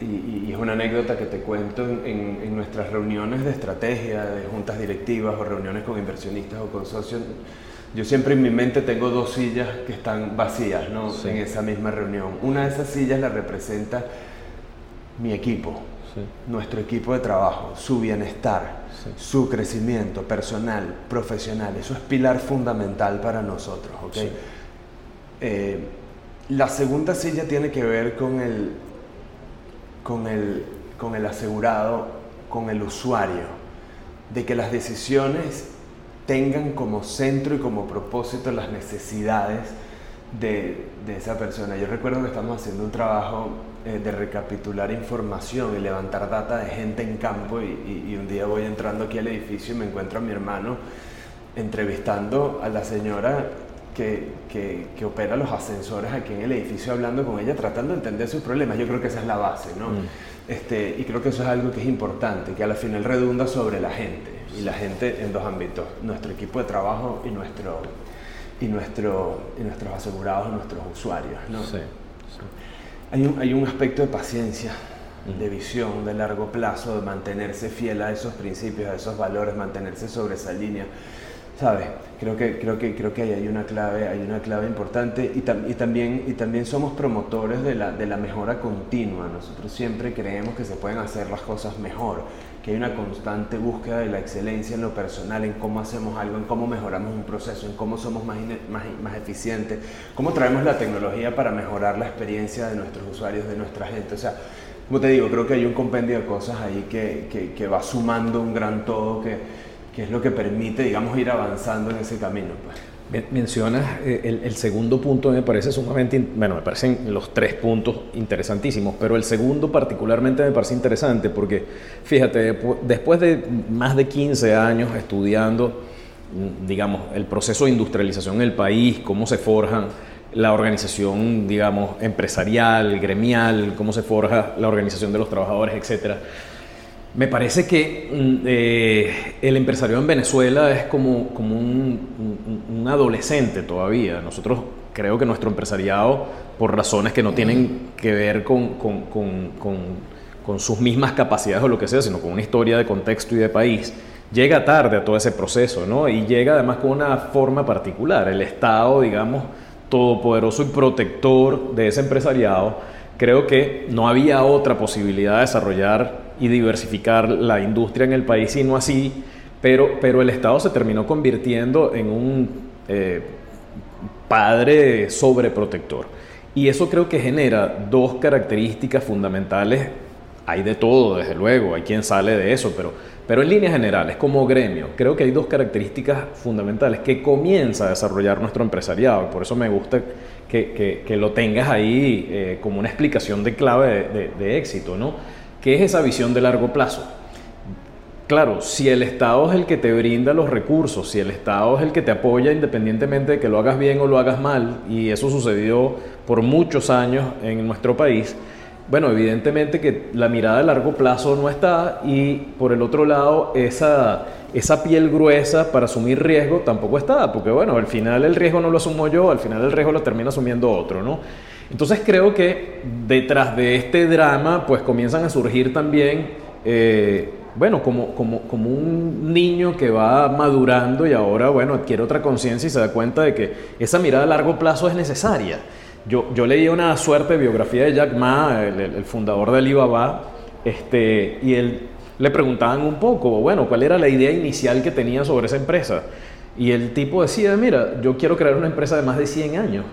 y, es una anécdota que te cuento en, en, nuestras reuniones de estrategia, de juntas directivas o reuniones con inversionistas o con socios. Yo siempre en mi mente tengo dos sillas que están vacías ¿no? en esa misma reunión. Una de esas sillas la representa mi equipo, nuestro equipo de trabajo, su bienestar, su crecimiento personal, profesional. Eso es pilar fundamental para nosotros. Eh, la segunda silla tiene que ver con el, con, el, con el asegurado, con el usuario, de que las decisiones tengan como centro y como propósito las necesidades de, de esa persona. Yo recuerdo que estamos haciendo un trabajo eh, de recapitular información y levantar data de gente en campo y, un día voy entrando aquí al edificio y me encuentro a mi hermano entrevistando a la señora que, que, opera los ascensores aquí en el edificio, hablando con ella, tratando de entender sus problemas. Yo creo que esa es la base, ¿no? Mm. Este, y creo que eso es algo que es importante, que a la final redunda sobre la gente, y la gente en dos ámbitos, nuestro equipo de trabajo y, nuestro, y, nuestro, y nuestros asegurados, nuestros usuarios, ¿no? Sí. Hay un, hay un aspecto de paciencia, de visión de largo plazo, de mantenerse fiel a esos principios, a esos valores, mantenerse sobre esa línea. ¿Sabes? Creo que, creo que, creo que ahí hay una clave, hay una clave importante y, y, también, y también somos promotores de la, de la mejora continua. Nosotros siempre creemos que se pueden hacer las cosas mejor que hay una constante búsqueda de la excelencia en lo personal, en cómo hacemos algo, en cómo mejoramos un proceso, en cómo somos más, más, más eficientes, cómo traemos la tecnología para mejorar la experiencia de nuestros usuarios, de nuestra gente. O sea, como te digo, creo que hay un compendio de cosas ahí que, que, va sumando un gran todo que, que, es lo que permite, digamos, ir avanzando en ese camino. Pues. Mencionas eh, el, segundo punto, me parece sumamente, bueno, me parecen los tres puntos interesantísimos, pero el segundo particularmente me parece interesante porque, fíjate, después de más de 15 años estudiando, mm, digamos, el proceso de industrialización en el país, cómo se forjan la organización, digamos, empresarial, gremial, cómo se forja la organización de los trabajadores, etc. Me parece que mm, eh, el empresario en Venezuela es como, un, adolescente todavía. Nosotros creo que nuestro empresariado, por razones que no tienen que ver con, con sus mismas capacidades o lo que sea, sino con una historia de contexto y de país, llega tarde a todo ese proceso, ¿no? Y llega además con una forma particular. El Estado, digamos, todopoderoso y protector de ese empresariado, creo que no había otra posibilidad de desarrollar y diversificar la industria en el país, sino así, pero, pero el Estado se terminó convirtiendo en un eh, padre sobreprotector. Y eso creo que genera dos características fundamentales. Hay de todo, desde luego, hay quien sale de eso, pero pero en líneas generales, como gremio, creo que hay dos características fundamentales que comienza a desarrollar nuestro empresariado. Por eso me gusta que, lo tengas ahí eh, como una explicación de clave de, éxito, ¿no? ¿Qué es esa visión de largo plazo? Claro, si el Estado es el que te brinda los recursos, si el Estado es el que te apoya independientemente de que lo hagas bien o lo hagas mal, y eso sucedió por muchos años en nuestro país, bueno, evidentemente que la mirada a largo plazo no está y por el otro lado esa, esa piel gruesa para asumir riesgo tampoco está, porque bueno, al final el riesgo no lo asumo yo, al final el riesgo lo termina asumiendo otro, ¿no? Entonces creo que detrás de este drama pues comienzan a surgir también, eh, bueno, como, como, como un niño que va madurando y ahora, bueno, adquiere otra conciencia y se da cuenta de que esa mirada a largo plazo es necesaria. Yo, yo leí una suerte biografía de Jack Ma, el, fundador de Alibaba, este, y él le preguntaban un poco, bueno, cuál era la idea inicial que tenía sobre esa empresa. Y el tipo decía, mira, yo quiero crear una empresa de más de 100 años.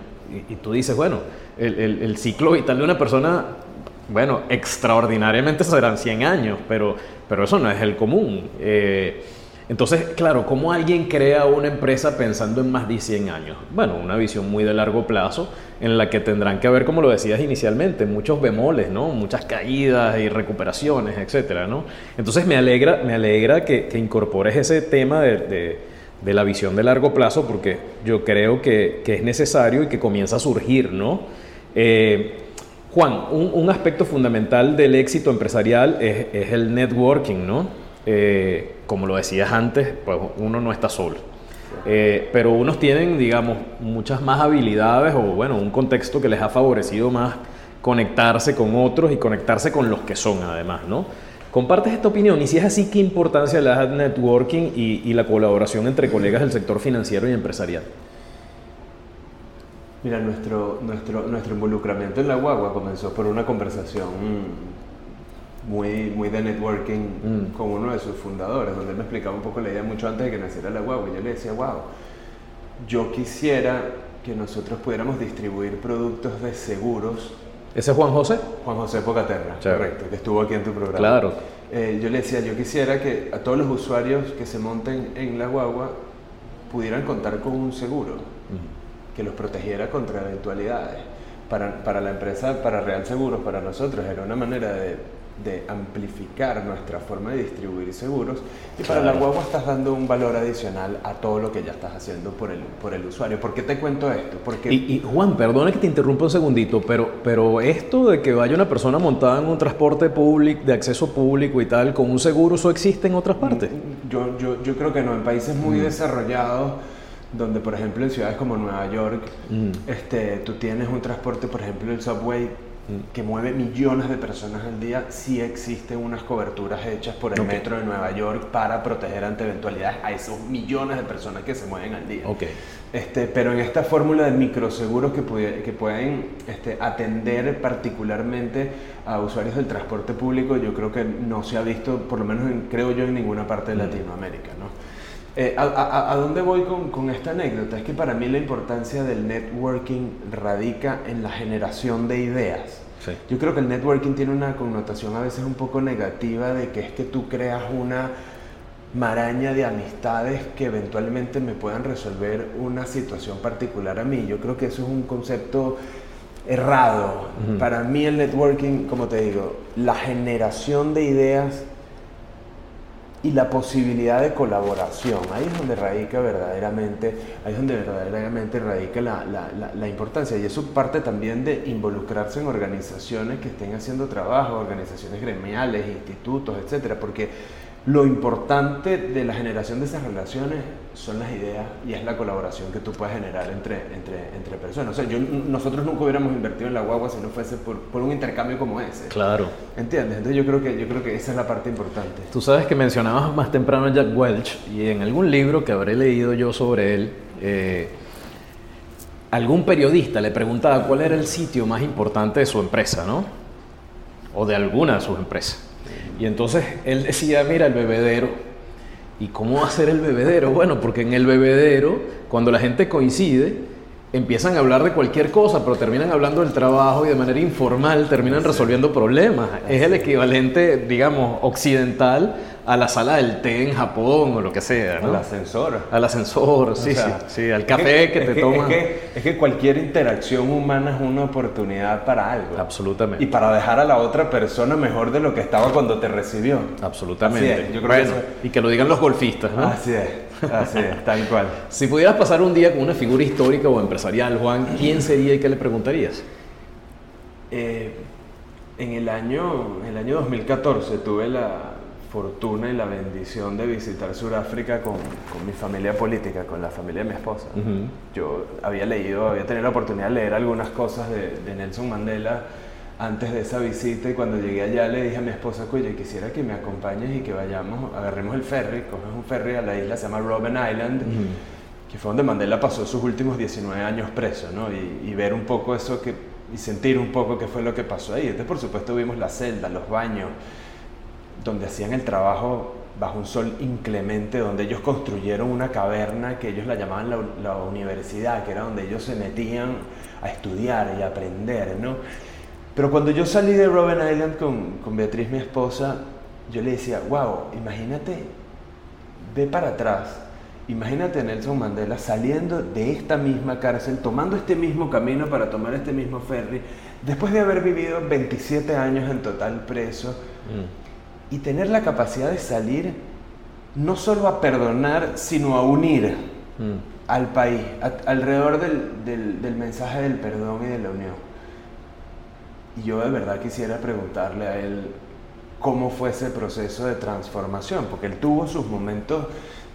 Y, tú dices, bueno, el, el, ciclo vital de una persona, bueno, extraordinariamente serán 100 años, pero, pero eso no es el común. Eh, entonces, claro, ¿cómo alguien crea una empresa pensando en más de 100 años? Bueno, una visión muy de largo plazo en la que tendrán que haber, como lo decías inicialmente, muchos bemoles, ¿no? Muchas caídas y recuperaciones, etcétera, ¿no? Entonces me alegra, me alegra que, incorpores ese tema de, la visión de largo plazo porque yo creo que, es necesario y que comienza a surgir, ¿no? Eh, Juan, un, aspecto fundamental del éxito empresarial es, el networking, ¿no? Eh, como lo decías antes, pues uno no está solo. Eh, pero unos tienen, digamos, muchas más habilidades o, bueno, un contexto que les ha favorecido más conectarse con otros y conectarse con los que son, además, ¿no? ¿Compartes esta opinión? Y si es así, ¿qué importancia le da al networking y, la colaboración entre colegas del sector financiero y empresarial? Mira, nuestro, nuestro, nuestro involucramiento en la guagua comenzó por una conversación muy, muy de networking mm. con uno de sus fundadores, donde él me explicaba un poco la idea mucho antes de que naciera la guagua. Y yo le decía, wow, yo quisiera que nosotros pudiéramos distribuir productos de seguros. ¿Ese es Juan José? Juan José Pocaterra, correcto, que estuvo aquí en tu programa. Claro. Eh, yo le decía, yo quisiera que a todos los usuarios que se monten en la guagua pudieran contar con un seguro mm. Que los protegiera contra eventualidades. Para, para la empresa, para Real Seguros, para nosotros, era una manera de de amplificar nuestra forma de distribuir seguros y para la guagua estás dando un valor adicional a todo lo que ya estás haciendo por el, por el usuario. ¿Por qué te cuento esto? Porque... Y, Juan, perdona que te interrumpa un segundito, pero, pero esto de que vaya una persona montada en un transporte público, de acceso público y tal, con un seguro, ¿eso existe en otras partes? Yo, yo, yo creo que no, en países muy mm. desarrollados donde por ejemplo en ciudades como Nueva York, mm. este, tú tienes un transporte, por ejemplo el subway, que mueve millones de personas al día, sí existen unas coberturas hechas por el Metro de Nueva York para proteger ante eventualidades a esos millones de personas que se mueven al día. Okay. Este, pero en esta fórmula de microseguros que, que pueden este, atender particularmente a usuarios del transporte público, yo creo que no se ha visto, por lo menos creo yo, en ninguna parte de Latinoamérica. ¿no? Eh, a, dónde voy con, con, esta anécdota? Es que para mí la importancia del networking radica en la generación de ideas. Yo creo que el networking tiene una connotación a veces un poco negativa de que es que tú creas una maraña de amistades que eventualmente me puedan resolver una situación particular a mí. Yo creo que eso es un concepto errado. Para mí el networking, como te digo, la generación de ideas y la posibilidad de colaboración. Ahí es donde radica verdaderamente, ahí es donde verdaderamente radica la, la, la, importancia. Y eso parte también de involucrarse en organizaciones que estén haciendo trabajo, organizaciones gremiales, institutos, etcétera, porque lo importante de la generación de esas relaciones son las ideas y es la colaboración que tú puedes generar entre, entre, entre personas. O sea, yo, nosotros nunca hubiéramos invertido en la guagua si no fuese por, por, un intercambio como ese. Claro. ¿Entiendes? Entonces yo creo, que, yo creo que esa es la parte importante. Tú sabes que mencionabas más temprano a Jack Welch y en algún libro que habré leído yo sobre él, eh, algún periodista le preguntaba cuál era el sitio más importante de su empresa, ¿no? O de alguna de sus empresas. Y entonces él decía, mira, el bebedero. ¿Y cómo va a ser el bebedero? Bueno, porque en el bebedero, cuando la gente coincide, empiezan a hablar de cualquier cosa, pero terminan hablando del trabajo y de manera informal terminan resolviendo problemas. Es el equivalente, digamos, occidental a la sala del té en Japón o lo que sea. ¿no? Al ascensor. Al ascensor, sí, sí, sí, al café que, te tomas. Es que, es que cualquier interacción humana es una oportunidad para algo. Absolutamente. Y para dejar a la otra persona mejor de lo que estaba cuando te recibió. Absolutamente. Yo creo que Y que lo digan los golfistas, ¿no? Así es. Así es, tal cual. Si pudieras pasar un día con una figura histórica o empresarial, Juan, ¿quién sería y qué le preguntarías? Eh, en el año, en el año 2014 tuve la, fortuna y la bendición de visitar Sudáfrica con, con, mi familia política, con la familia de mi esposa. Yo había leído, había tenido la oportunidad de leer algunas cosas de, de, Nelson Mandela antes de esa visita y cuando llegué allá le dije a mi esposa, oye, quisiera que me acompañes y que vayamos, agarremos el ferry, coges un ferry a la isla, se llama Robben Island, que fue donde Mandela pasó sus últimos 19 años preso, ¿no? Y, y ver un poco eso que, y sentir un poco qué fue lo que pasó ahí. Entonces, por supuesto, vimos la celda, los baños, donde hacían el trabajo bajo un sol inclemente, donde ellos construyeron una caverna que ellos la llamaban la, universidad, que era donde ellos se metían a estudiar y aprender, ¿no? Pero cuando yo salí de Robben Island con, con Beatriz, mi esposa, yo le decía, wow, imagínate, ve para atrás, imagínate a Nelson Mandela saliendo de esta misma cárcel, tomando este mismo camino para tomar este mismo ferry, después de haber vivido 27 años en total preso. Mm y tener la capacidad de salir no solo a perdonar, sino a unir mm. al país, alrededor del, del, mensaje del perdón y de la unión. Y yo de verdad quisiera preguntarle a él cómo fue ese proceso de transformación, porque él tuvo sus momentos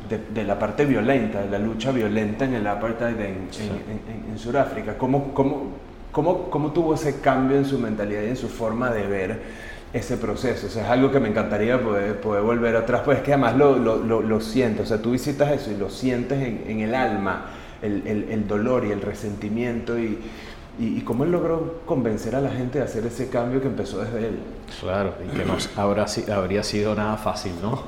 de, de la parte violenta, de la lucha violenta en el apartheid en, en, en, Sudáfrica. ¿Cómo, cómo, cómo, ¿Cómo tuvo ese cambio en su mentalidad y en su forma de ver? Ese proceso. O sea, es algo que me encantaría poder, poder volver atrás, pues es que además lo, lo, lo, siento. O sea, tú visitas eso y lo sientes en, en el alma, el, el, el, dolor y el resentimiento y, y, y, cómo él logró convencer a la gente de hacer ese cambio que empezó desde él. Claro, y que no habrá, habría sido nada fácil, ¿no?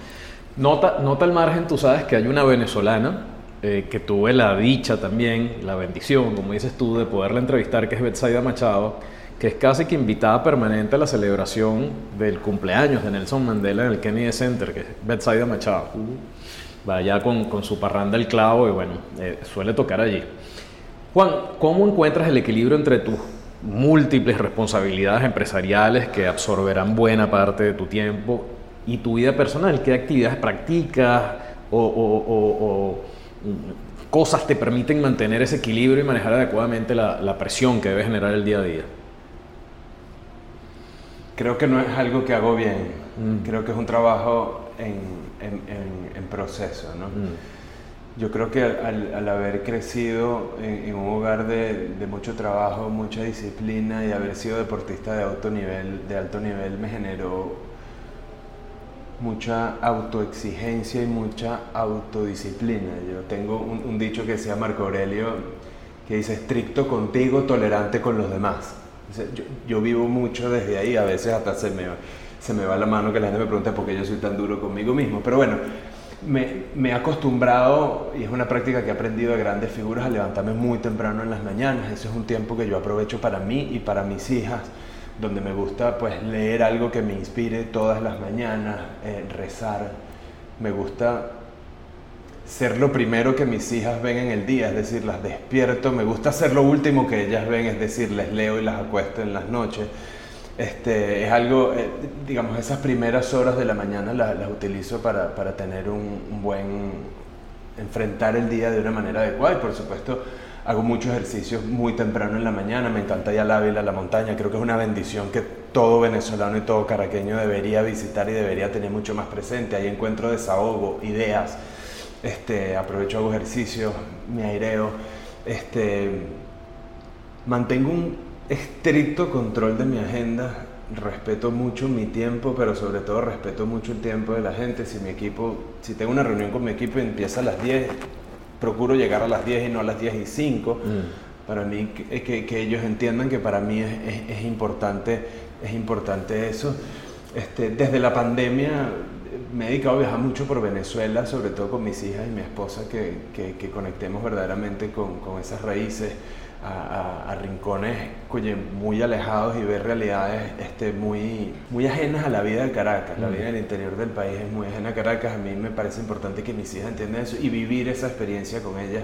Nota, nota al margen, tú sabes que hay una venezolana eh, que tuve la dicha también, la bendición, como dices tú, de poderla entrevistar, que es Betsaida Machado que es casi que invitada permanente a la celebración del cumpleaños de Nelson Mandela en el Kennedy Center, que es Betsaida Machado. Va allá con, con, su parranda el clavo y bueno, eh, suele tocar allí. Juan, ¿cómo encuentras el equilibrio entre tus múltiples responsabilidades empresariales que absorberán buena parte de tu tiempo y tu vida personal? ¿Qué actividades practicas o, o, o, mm, cosas te permiten mantener ese equilibrio y manejar adecuadamente la, la presión que debe generar el día a día? Creo que no es algo que hago bien. Mm. Creo que es un trabajo en, en, en, proceso. ¿no? Mm. Yo creo que al, al haber crecido en, un hogar de, de, mucho trabajo, mucha disciplina y haber sido deportista de alto nivel, de alto nivel me generó mucha autoexigencia y mucha autodisciplina. Yo tengo un, un dicho que decía Marco Aurelio que dice estricto contigo, tolerante con los demás. Yo, vivo mucho desde ahí, a veces hasta se me, se me va la mano que la gente me pregunta por qué yo soy tan duro conmigo mismo. Pero bueno, me, me, he acostumbrado, y es una práctica que he aprendido de grandes figuras, a levantarme muy temprano en las mañanas. Ese es un tiempo que yo aprovecho para mí y para mis hijas, donde me gusta pues leer algo que me inspire todas las mañanas, eh, rezar. Me gusta ser lo primero que mis hijas ven en el día, es decir, las despierto, me gusta ser lo último que ellas ven, es decir, les leo y las acuesto en las noches. Este, es algo, eh, digamos, esas primeras horas de la mañana las, utilizo para, para tener un, buen, enfrentar el día de una manera adecuada y por supuesto hago muchos ejercicios muy temprano en la mañana, me encanta ir al Ávila, la montaña, creo que es una bendición que todo venezolano y todo caraqueño debería visitar y debería tener mucho más presente, ahí encuentro desahogo, ideas, este, aprovecho, hago ejercicio, me aireo, este, mantengo un estricto control de mi agenda, respeto mucho mi tiempo, pero sobre todo respeto mucho el tiempo de la gente. Si mi equipo, si tengo una reunión con mi equipo y empieza a las 10, procuro llegar a las 10 y no a las 10 y 5. Mm. Para mí, que, que, ellos entiendan que para mí es, es, importante, es importante eso. Este, desde la pandemia me he dedicado a viajar mucho por Venezuela, sobre todo con mis hijas y mi esposa, que, que conectemos verdaderamente con, con esas raíces a, rincones muy alejados y ver realidades este, muy, muy ajenas a la vida de Caracas. La mm. vida en el interior del país es muy ajena a Caracas. A mí me parece importante que mis hijas entiendan eso y vivir esa experiencia con ellas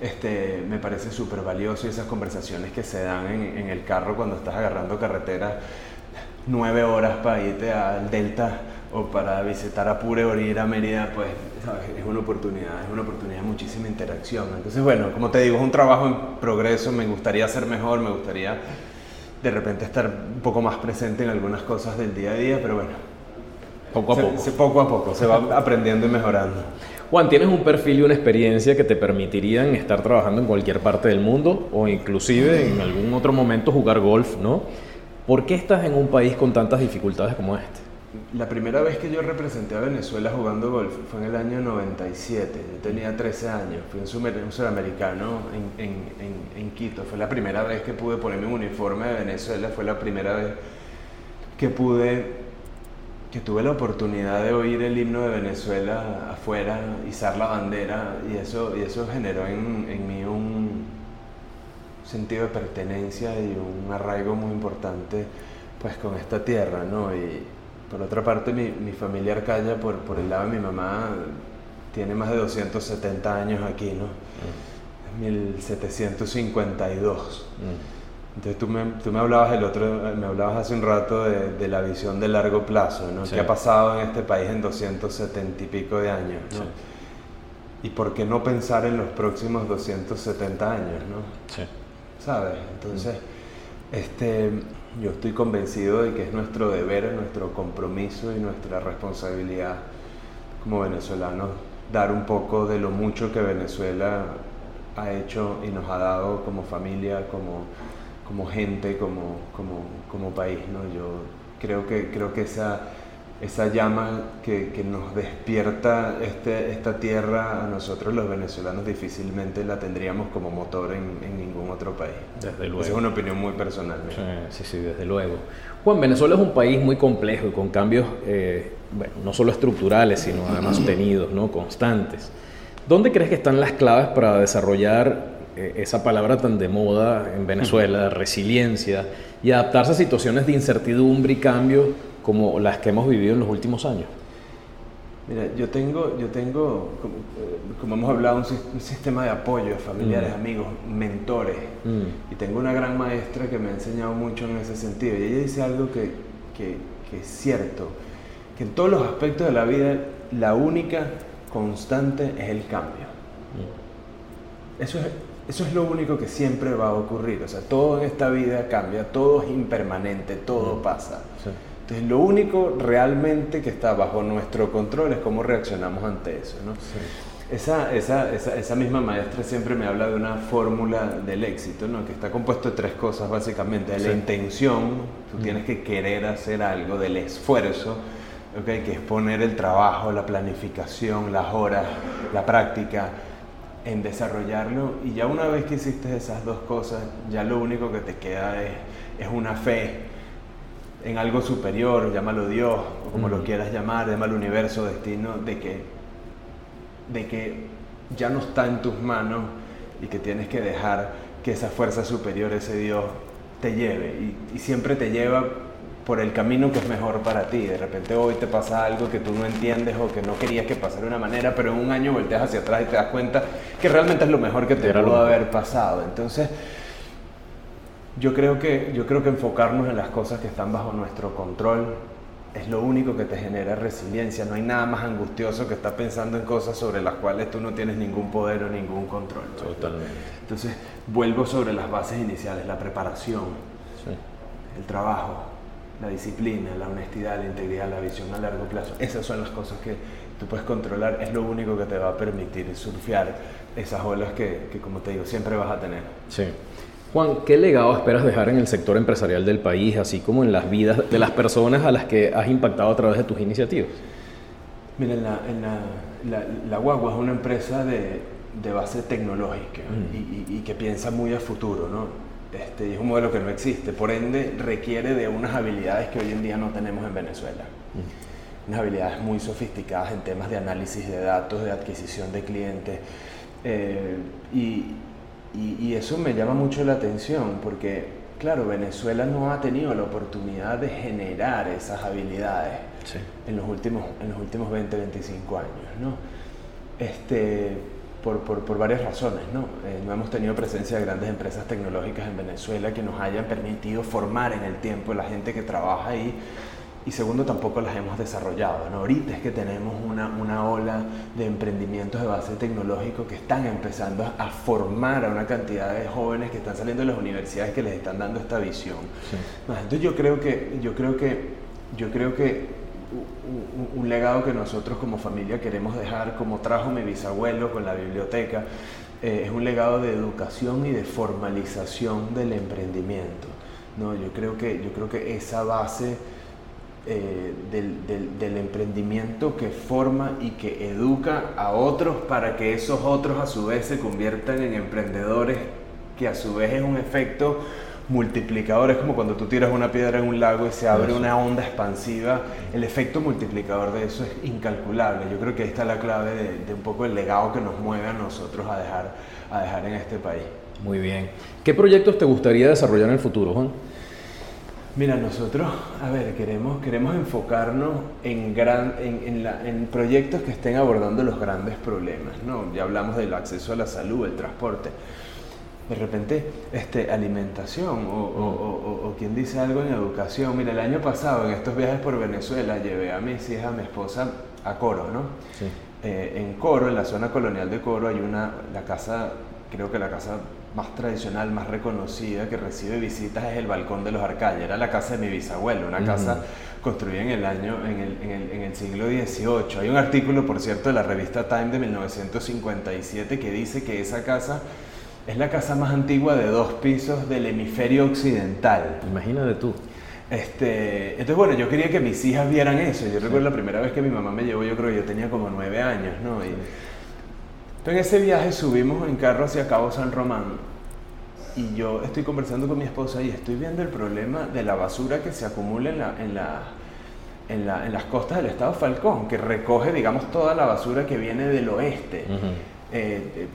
este, me parece súper valioso y esas conversaciones que se dan en, en el carro cuando estás agarrando carretera nueve horas para irte al Delta o para visitar Apure o ir a Mérida, pues es una oportunidad, es una oportunidad de muchísima interacción. Entonces, bueno, como te digo, es un trabajo en progreso, me gustaría ser mejor, me gustaría de repente estar un poco más presente en algunas cosas del día a día, pero bueno. Poco a poco. poco a poco, se va aprendiendo y mejorando. Juan, ¿tienes un perfil y una experiencia que te permitirían estar trabajando en cualquier parte del mundo o inclusive en algún otro momento jugar golf, ¿no? ¿Por qué estás en un país con tantas dificultades como este? La primera vez que yo representé a Venezuela jugando golf fue en el año 97. Yo tenía 13 años. Fui un, sudamericano en, en, en, Quito. Fue la primera vez que pude ponerme un uniforme de Venezuela. Fue la primera vez que pude, que tuve la oportunidad de oír el himno de Venezuela afuera, izar la bandera. Y eso, y eso generó en, en mí un sentido de pertenencia y un arraigo muy importante pues con esta tierra, ¿no? Por otra parte, mi, mi familia Arcaya, por, por, el lado de mi mamá, tiene más de 270 años aquí, ¿no? 1752. Mm. Entonces tú me, tú me, hablabas el otro, me hablabas hace un rato de, de la visión de largo plazo, ¿no? ¿Qué ha pasado en este país en 270 y pico de años, ¿no? Y por qué no pensar en los próximos 270 años, ¿no? Sí. ¿Sabes? Entonces, mm. este yo estoy convencido de que es nuestro deber, nuestro compromiso y nuestra responsabilidad como venezolanos dar un poco de lo mucho que Venezuela ha hecho y nos ha dado como familia, como, como gente, como, como, como país. ¿no? Yo creo que, creo que esa esa llama que, que, nos despierta este, esta tierra a nosotros los venezolanos difícilmente la tendríamos como motor en, en ningún otro país. Desde luego. Esa es una opinión muy personal. Sí, sí, desde luego. Juan, Venezuela es un país muy complejo y con cambios, eh, bueno, no solo estructurales, sino además sostenidos, ¿no? constantes. ¿Dónde crees que están las claves para desarrollar eh, esa palabra tan de moda en Venezuela, resiliencia, y adaptarse a situaciones de incertidumbre y cambio como las que hemos vivido en los últimos años? Mira, yo tengo, yo tengo como, hemos hablado, un, sistema de apoyo, familiares, mm. amigos, mentores. Mm. Y tengo una gran maestra que me ha enseñado mucho en ese sentido. Y ella dice algo que, que, que es cierto, que en todos los aspectos de la vida la única constante es el cambio. Mm. Eso, es, eso es lo único que siempre va a ocurrir. O sea, todo en esta vida cambia, todo es impermanente, todo pasa. Sí. Entonces, lo único realmente que está bajo nuestro control es cómo reaccionamos ante eso. ¿no? Esa, esa, esa, esa, misma maestra siempre me habla de una fórmula del éxito, ¿no? que está compuesto de tres cosas básicamente. De la intención, tú mm. tienes que querer hacer algo, del esfuerzo, ¿okay? que es poner el trabajo, la planificación, las horas, la práctica en desarrollarlo. Y ya una vez que hiciste esas dos cosas, ya lo único que te queda es, es una fe en algo superior, llámalo Dios, o como lo quieras llamar, llámalo universo, destino, de que, de que ya no está en tus manos y que tienes que dejar que esa fuerza superior, ese Dios, te lleve. Y, siempre te lleva por el camino que es mejor para ti. De repente hoy te pasa algo que tú no entiendes o que no querías que pasara de una manera, pero en un año volteas hacia atrás y te das cuenta que realmente es lo mejor que te pudo haber pasado. Entonces, yo creo, que, yo creo que enfocarnos en las cosas que están bajo nuestro control es lo único que te genera resiliencia. No hay nada más angustioso que estar pensando en cosas sobre las cuales tú no tienes ningún poder o ningún control. Totalmente. Entonces, vuelvo sobre las bases iniciales, la preparación, el trabajo, la disciplina, la honestidad, la integridad, la visión a largo plazo. Esas son las cosas que tú puedes controlar. Es lo único que te va a permitir surfear esas olas que, que como te digo, siempre vas a tener. Sí. Juan, ¿qué legado esperas dejar en el sector empresarial del país, así como en las vidas de las personas a las que has impactado a través de tus iniciativas? Mira, la, la, la, Guagua es una empresa de, de base tecnológica y, y, que piensa muy a futuro, ¿no? Este, es un modelo que no existe, por ende requiere de unas habilidades que hoy en día no tenemos en Venezuela. Unas habilidades muy sofisticadas en temas de análisis de datos, de adquisición de clientes. Eh, y, y, eso me llama mucho la atención porque, claro, Venezuela no ha tenido la oportunidad de generar esas habilidades en, los últimos, en los últimos 20, 25 años, ¿no? Este, por, por, por varias razones, ¿no? Eh, no hemos tenido presencia de grandes empresas tecnológicas en Venezuela que nos hayan permitido formar en el tiempo la gente que trabaja ahí y segundo tampoco las hemos desarrollado. ¿no? Ahorita es que tenemos una, una, ola de emprendimientos de base tecnológico que están empezando a formar a una cantidad de jóvenes que están saliendo de las universidades que les están dando esta visión. Entonces yo creo que, yo creo que, yo creo que un, legado que nosotros como familia queremos dejar, como trajo mi bisabuelo con la biblioteca, eh, es un legado de educación y de formalización del emprendimiento. ¿no? Yo, creo que, yo creo que esa base eh, del, emprendimiento que forma y que educa a otros para que esos otros a su vez se conviertan en emprendedores, que a su vez es un efecto multiplicador. Es como cuando tú tiras una piedra en un lago y se abre una onda expansiva. El efecto multiplicador de eso es incalculable. Yo creo que ahí está la clave de, un poco el legado que nos mueve a nosotros a dejar, a dejar en este país. Muy bien. ¿Qué proyectos te gustaría desarrollar en el futuro, Juan? Mira, nosotros, a ver, queremos, queremos enfocarnos en, gran, en, en, proyectos que estén abordando los grandes problemas, ¿no? Ya hablamos del acceso a la salud, el transporte. De repente, este, alimentación o, o, o, quien dice algo en educación. Mira, el año pasado, en estos viajes por Venezuela, llevé a mis hijas, a mi esposa, a Coro, ¿no? Sí. Eh, en Coro, en la zona colonial de Coro, hay una, la casa, creo que la casa más tradicional, más reconocida que recibe visitas es el Balcón de los Arcayas. Era la casa de mi bisabuelo, una casa construida en el año, en el, en, el, en el, siglo XVIII. Hay un artículo, por cierto, de la revista Time de 1957 que dice que esa casa es la casa más antigua de dos pisos del hemisferio occidental. Imagínate tú. Este, entonces, bueno, yo quería que mis hijas vieran eso. Yo recuerdo la primera vez que mi mamá me llevó, yo creo que yo tenía como nueve años, ¿no? Y, en ese viaje subimos en carro hacia Cabo San Román y yo estoy conversando con mi esposa y estoy viendo el problema de la basura que se acumula en, la, en, la, en, la, en las costas del estado Falcón, que recoge, digamos, toda la basura que viene del oeste. Eh, eh,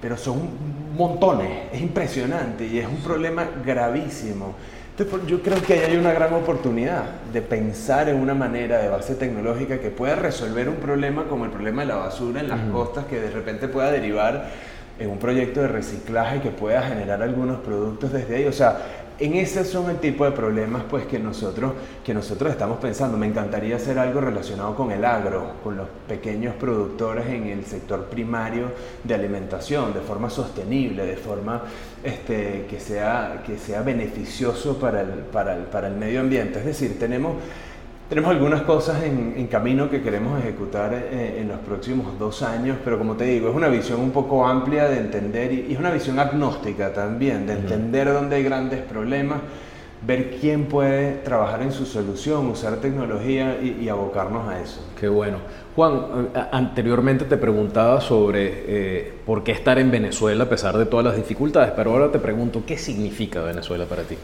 pero son montones, es impresionante y es un problema gravísimo. Entonces, yo creo que ahí hay una gran oportunidad de pensar en una manera de base tecnológica que pueda resolver un problema como el problema de la basura en las costas, que de repente pueda derivar en un proyecto de reciclaje que pueda generar algunos productos desde ahí. O sea, en ese son el tipo de problemas pues, que, nosotros, que nosotros estamos pensando. Me encantaría hacer algo relacionado con el agro, con los pequeños productores en el sector primario de alimentación, de forma sostenible, de forma este, que, sea, que sea beneficioso para el, para, el, para el medio ambiente. Es decir, tenemos tenemos algunas cosas en, camino que queremos ejecutar eh, en los próximos dos años, pero como te digo, es una visión un poco amplia de entender y, es una visión agnóstica también, de entender dónde hay grandes problemas, ver quién puede trabajar en su solución, usar tecnología y, abocarnos a eso. Qué bueno. Juan, anteriormente te preguntaba sobre eh, por qué estar en Venezuela a pesar de todas las dificultades, pero ahora te pregunto, ¿qué significa Venezuela para ti?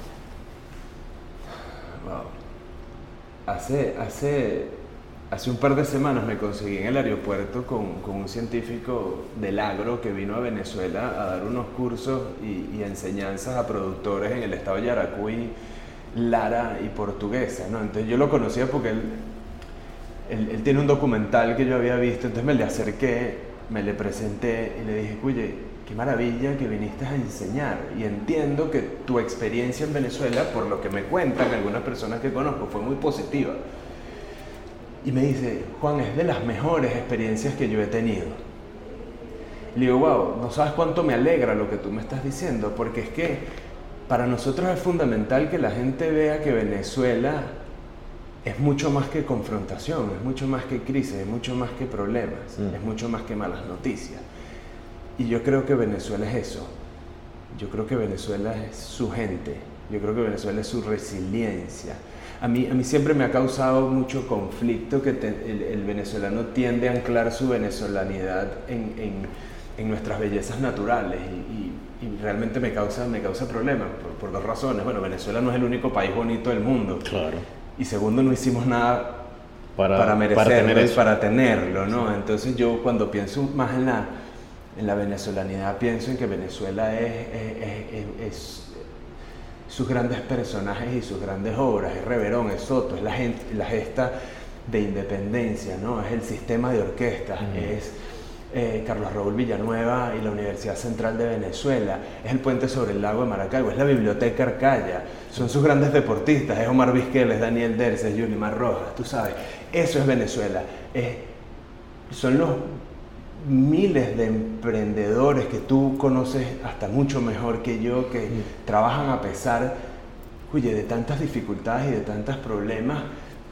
Hace, hace, hace un par de semanas me conseguí en el aeropuerto con, con, un científico del agro que vino a Venezuela a dar unos cursos y, enseñanzas a productores en el estado de Yaracuy, Lara y Portuguesa. ¿no? Entonces yo lo conocía porque él, él, tiene un documental que yo había visto, entonces me le acerqué, me le presenté y le dije, oye, qué maravilla que viniste a enseñar. Y entiendo que tu experiencia en Venezuela, por lo que me cuentan algunas personas que conozco, fue muy positiva. Y me dice, Juan, es de las mejores experiencias que yo he tenido. Le digo, wow, no sabes cuánto me alegra lo que tú me estás diciendo, porque es que para nosotros es fundamental que la gente vea que Venezuela es mucho más que confrontación, es mucho más que crisis, es mucho más que problemas, mm. es mucho más que malas noticias. Y yo creo que Venezuela es eso. Yo creo que Venezuela es su gente. Yo creo que Venezuela es su resiliencia. A mí, a mí siempre me ha causado mucho conflicto que el, venezolano tiende a anclar su venezolanidad en, en, en nuestras bellezas naturales y, y, realmente me causa, me causa problemas por, por, dos razones. Bueno, Venezuela no es el único país bonito del mundo. Claro. Y segundo, no hicimos nada para, para merecerlo para y para tenerlo, ¿no? Entonces yo cuando pienso más en la en la venezolanidad pienso en que Venezuela es, es, sus grandes personajes y sus grandes obras, es Reverón, es Soto, es la, gente, la gesta de independencia, ¿no? es el sistema de orquestas, es eh, Carlos Raúl Villanueva y la Universidad Central de Venezuela, es el puente sobre el lago de Maracaibo, es la Biblioteca Arcaya, son sus grandes deportistas, es Omar Vizquel, es Daniel Derce, es Yulimar Rojas, tú sabes, eso es Venezuela, son los miles de emprendedores que tú conoces hasta mucho mejor que yo, que trabajan a pesar de tantas dificultades y de tantos problemas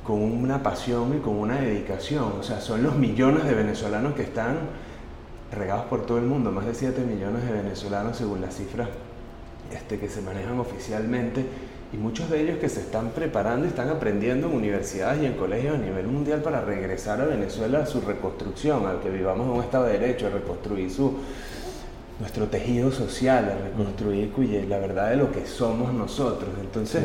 con una pasión y con una dedicación. O sea, son los millones de venezolanos que están regados por todo el mundo, más de 7 millones de venezolanos según las cifras este, que se manejan oficialmente y muchos de ellos que se están preparando y están aprendiendo en universidades y en colegios a nivel mundial para regresar a Venezuela a su reconstrucción, a que vivamos en un Estado de Derecho, a reconstruir su, nuestro tejido social, a reconstruir la verdad de lo que somos nosotros. Entonces,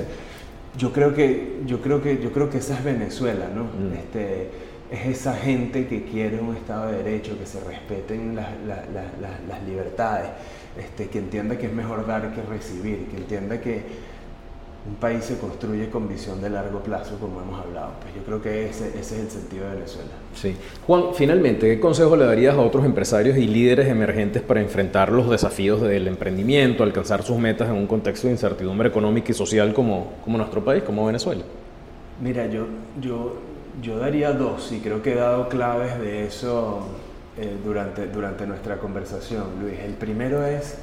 yo creo que, yo creo que, yo creo que esa es Venezuela, ¿no? Mm. Este, es esa gente que quiere un Estado de Derecho, que se respeten las, las libertades, este, que entienda que es mejor dar que recibir, que entienda que un país se construye con visión de largo plazo, como hemos hablado. Pues yo creo que ese, ese, es el sentido de Venezuela. Sí. Juan, finalmente, ¿qué consejo le darías a otros empresarios y líderes emergentes para enfrentar los desafíos del emprendimiento, alcanzar sus metas en un contexto de incertidumbre económica y social como, como nuestro país, como Venezuela? Mira, yo, yo, yo daría dos y creo que he dado claves de eso eh, durante, durante nuestra conversación, Luis. El primero es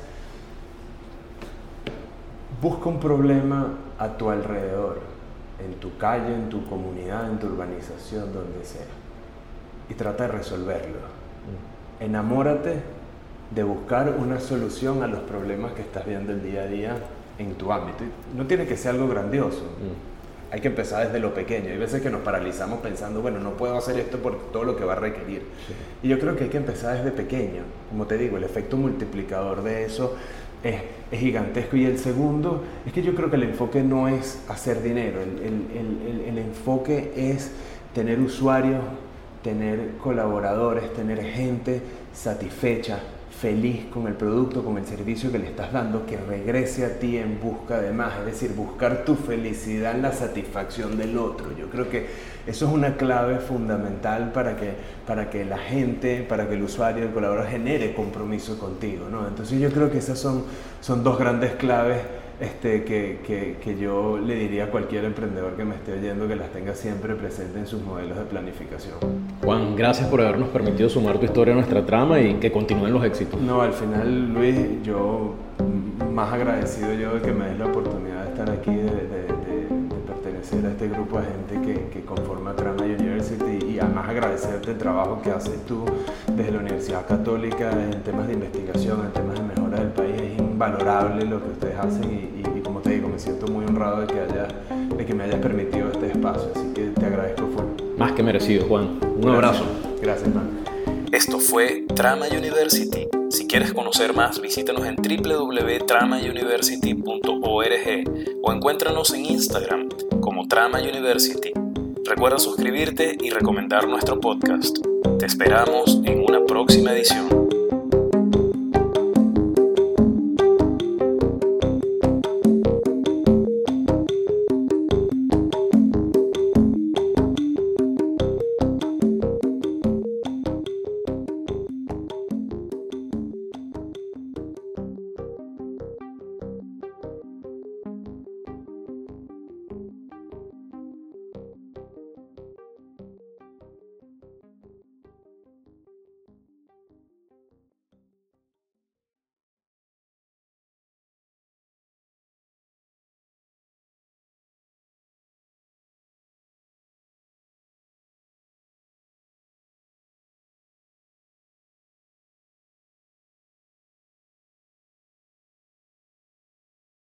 Busca un problema a tu alrededor, en tu calle, en tu comunidad, en tu urbanización, donde sea, y trata de resolverlo. Mm. Enamórate de buscar una solución a los problemas que estás viendo el día a día en tu ámbito. No tiene que ser algo grandioso. Mm. Hay que empezar desde lo pequeño. Hay veces que nos paralizamos pensando, bueno, no puedo hacer esto por todo lo que va a requerir. Y yo creo que hay que empezar desde pequeño. Como te digo, el efecto multiplicador de eso es, gigantesco. Y el segundo es que yo creo que el enfoque no es hacer dinero, el, enfoque es tener usuarios, tener colaboradores, tener gente satisfecha, feliz con el producto, con el servicio que le estás dando, que regrese a ti en busca de más, es decir, buscar tu felicidad en la satisfacción del otro. Yo creo que eso es una clave fundamental para que, para que la gente, para que el usuario, el colaborador genere compromiso contigo. ¿no? Entonces yo creo que esas son, son dos grandes claves este, que, que, que, yo le diría a cualquier emprendedor que me esté oyendo que las tenga siempre presente en sus modelos de planificación. Juan, gracias por habernos permitido sumar tu historia a nuestra trama y que continúen los éxitos. No, al final, Luis, yo más agradecido yo de que me des la oportunidad de estar aquí, de, de, pertenecer a este grupo de gente que, que conforma Trama University y además agradecerte el trabajo que haces tú desde la Universidad Católica en temas de investigación, en temas de invalorable lo que ustedes hacen y, como te digo, me siento muy honrado de que, haya, de que me hayas permitido este espacio. Así que te agradezco fuerte. Más que merecido, Juan. Un abrazo. Gracias, man. Esto fue Trama University. Si quieres conocer más, visítanos en www.tramauniversity.org o encuéntranos en Instagram como Trama University. Recuerda suscribirte y recomendar nuestro podcast. Te esperamos en una próxima edición.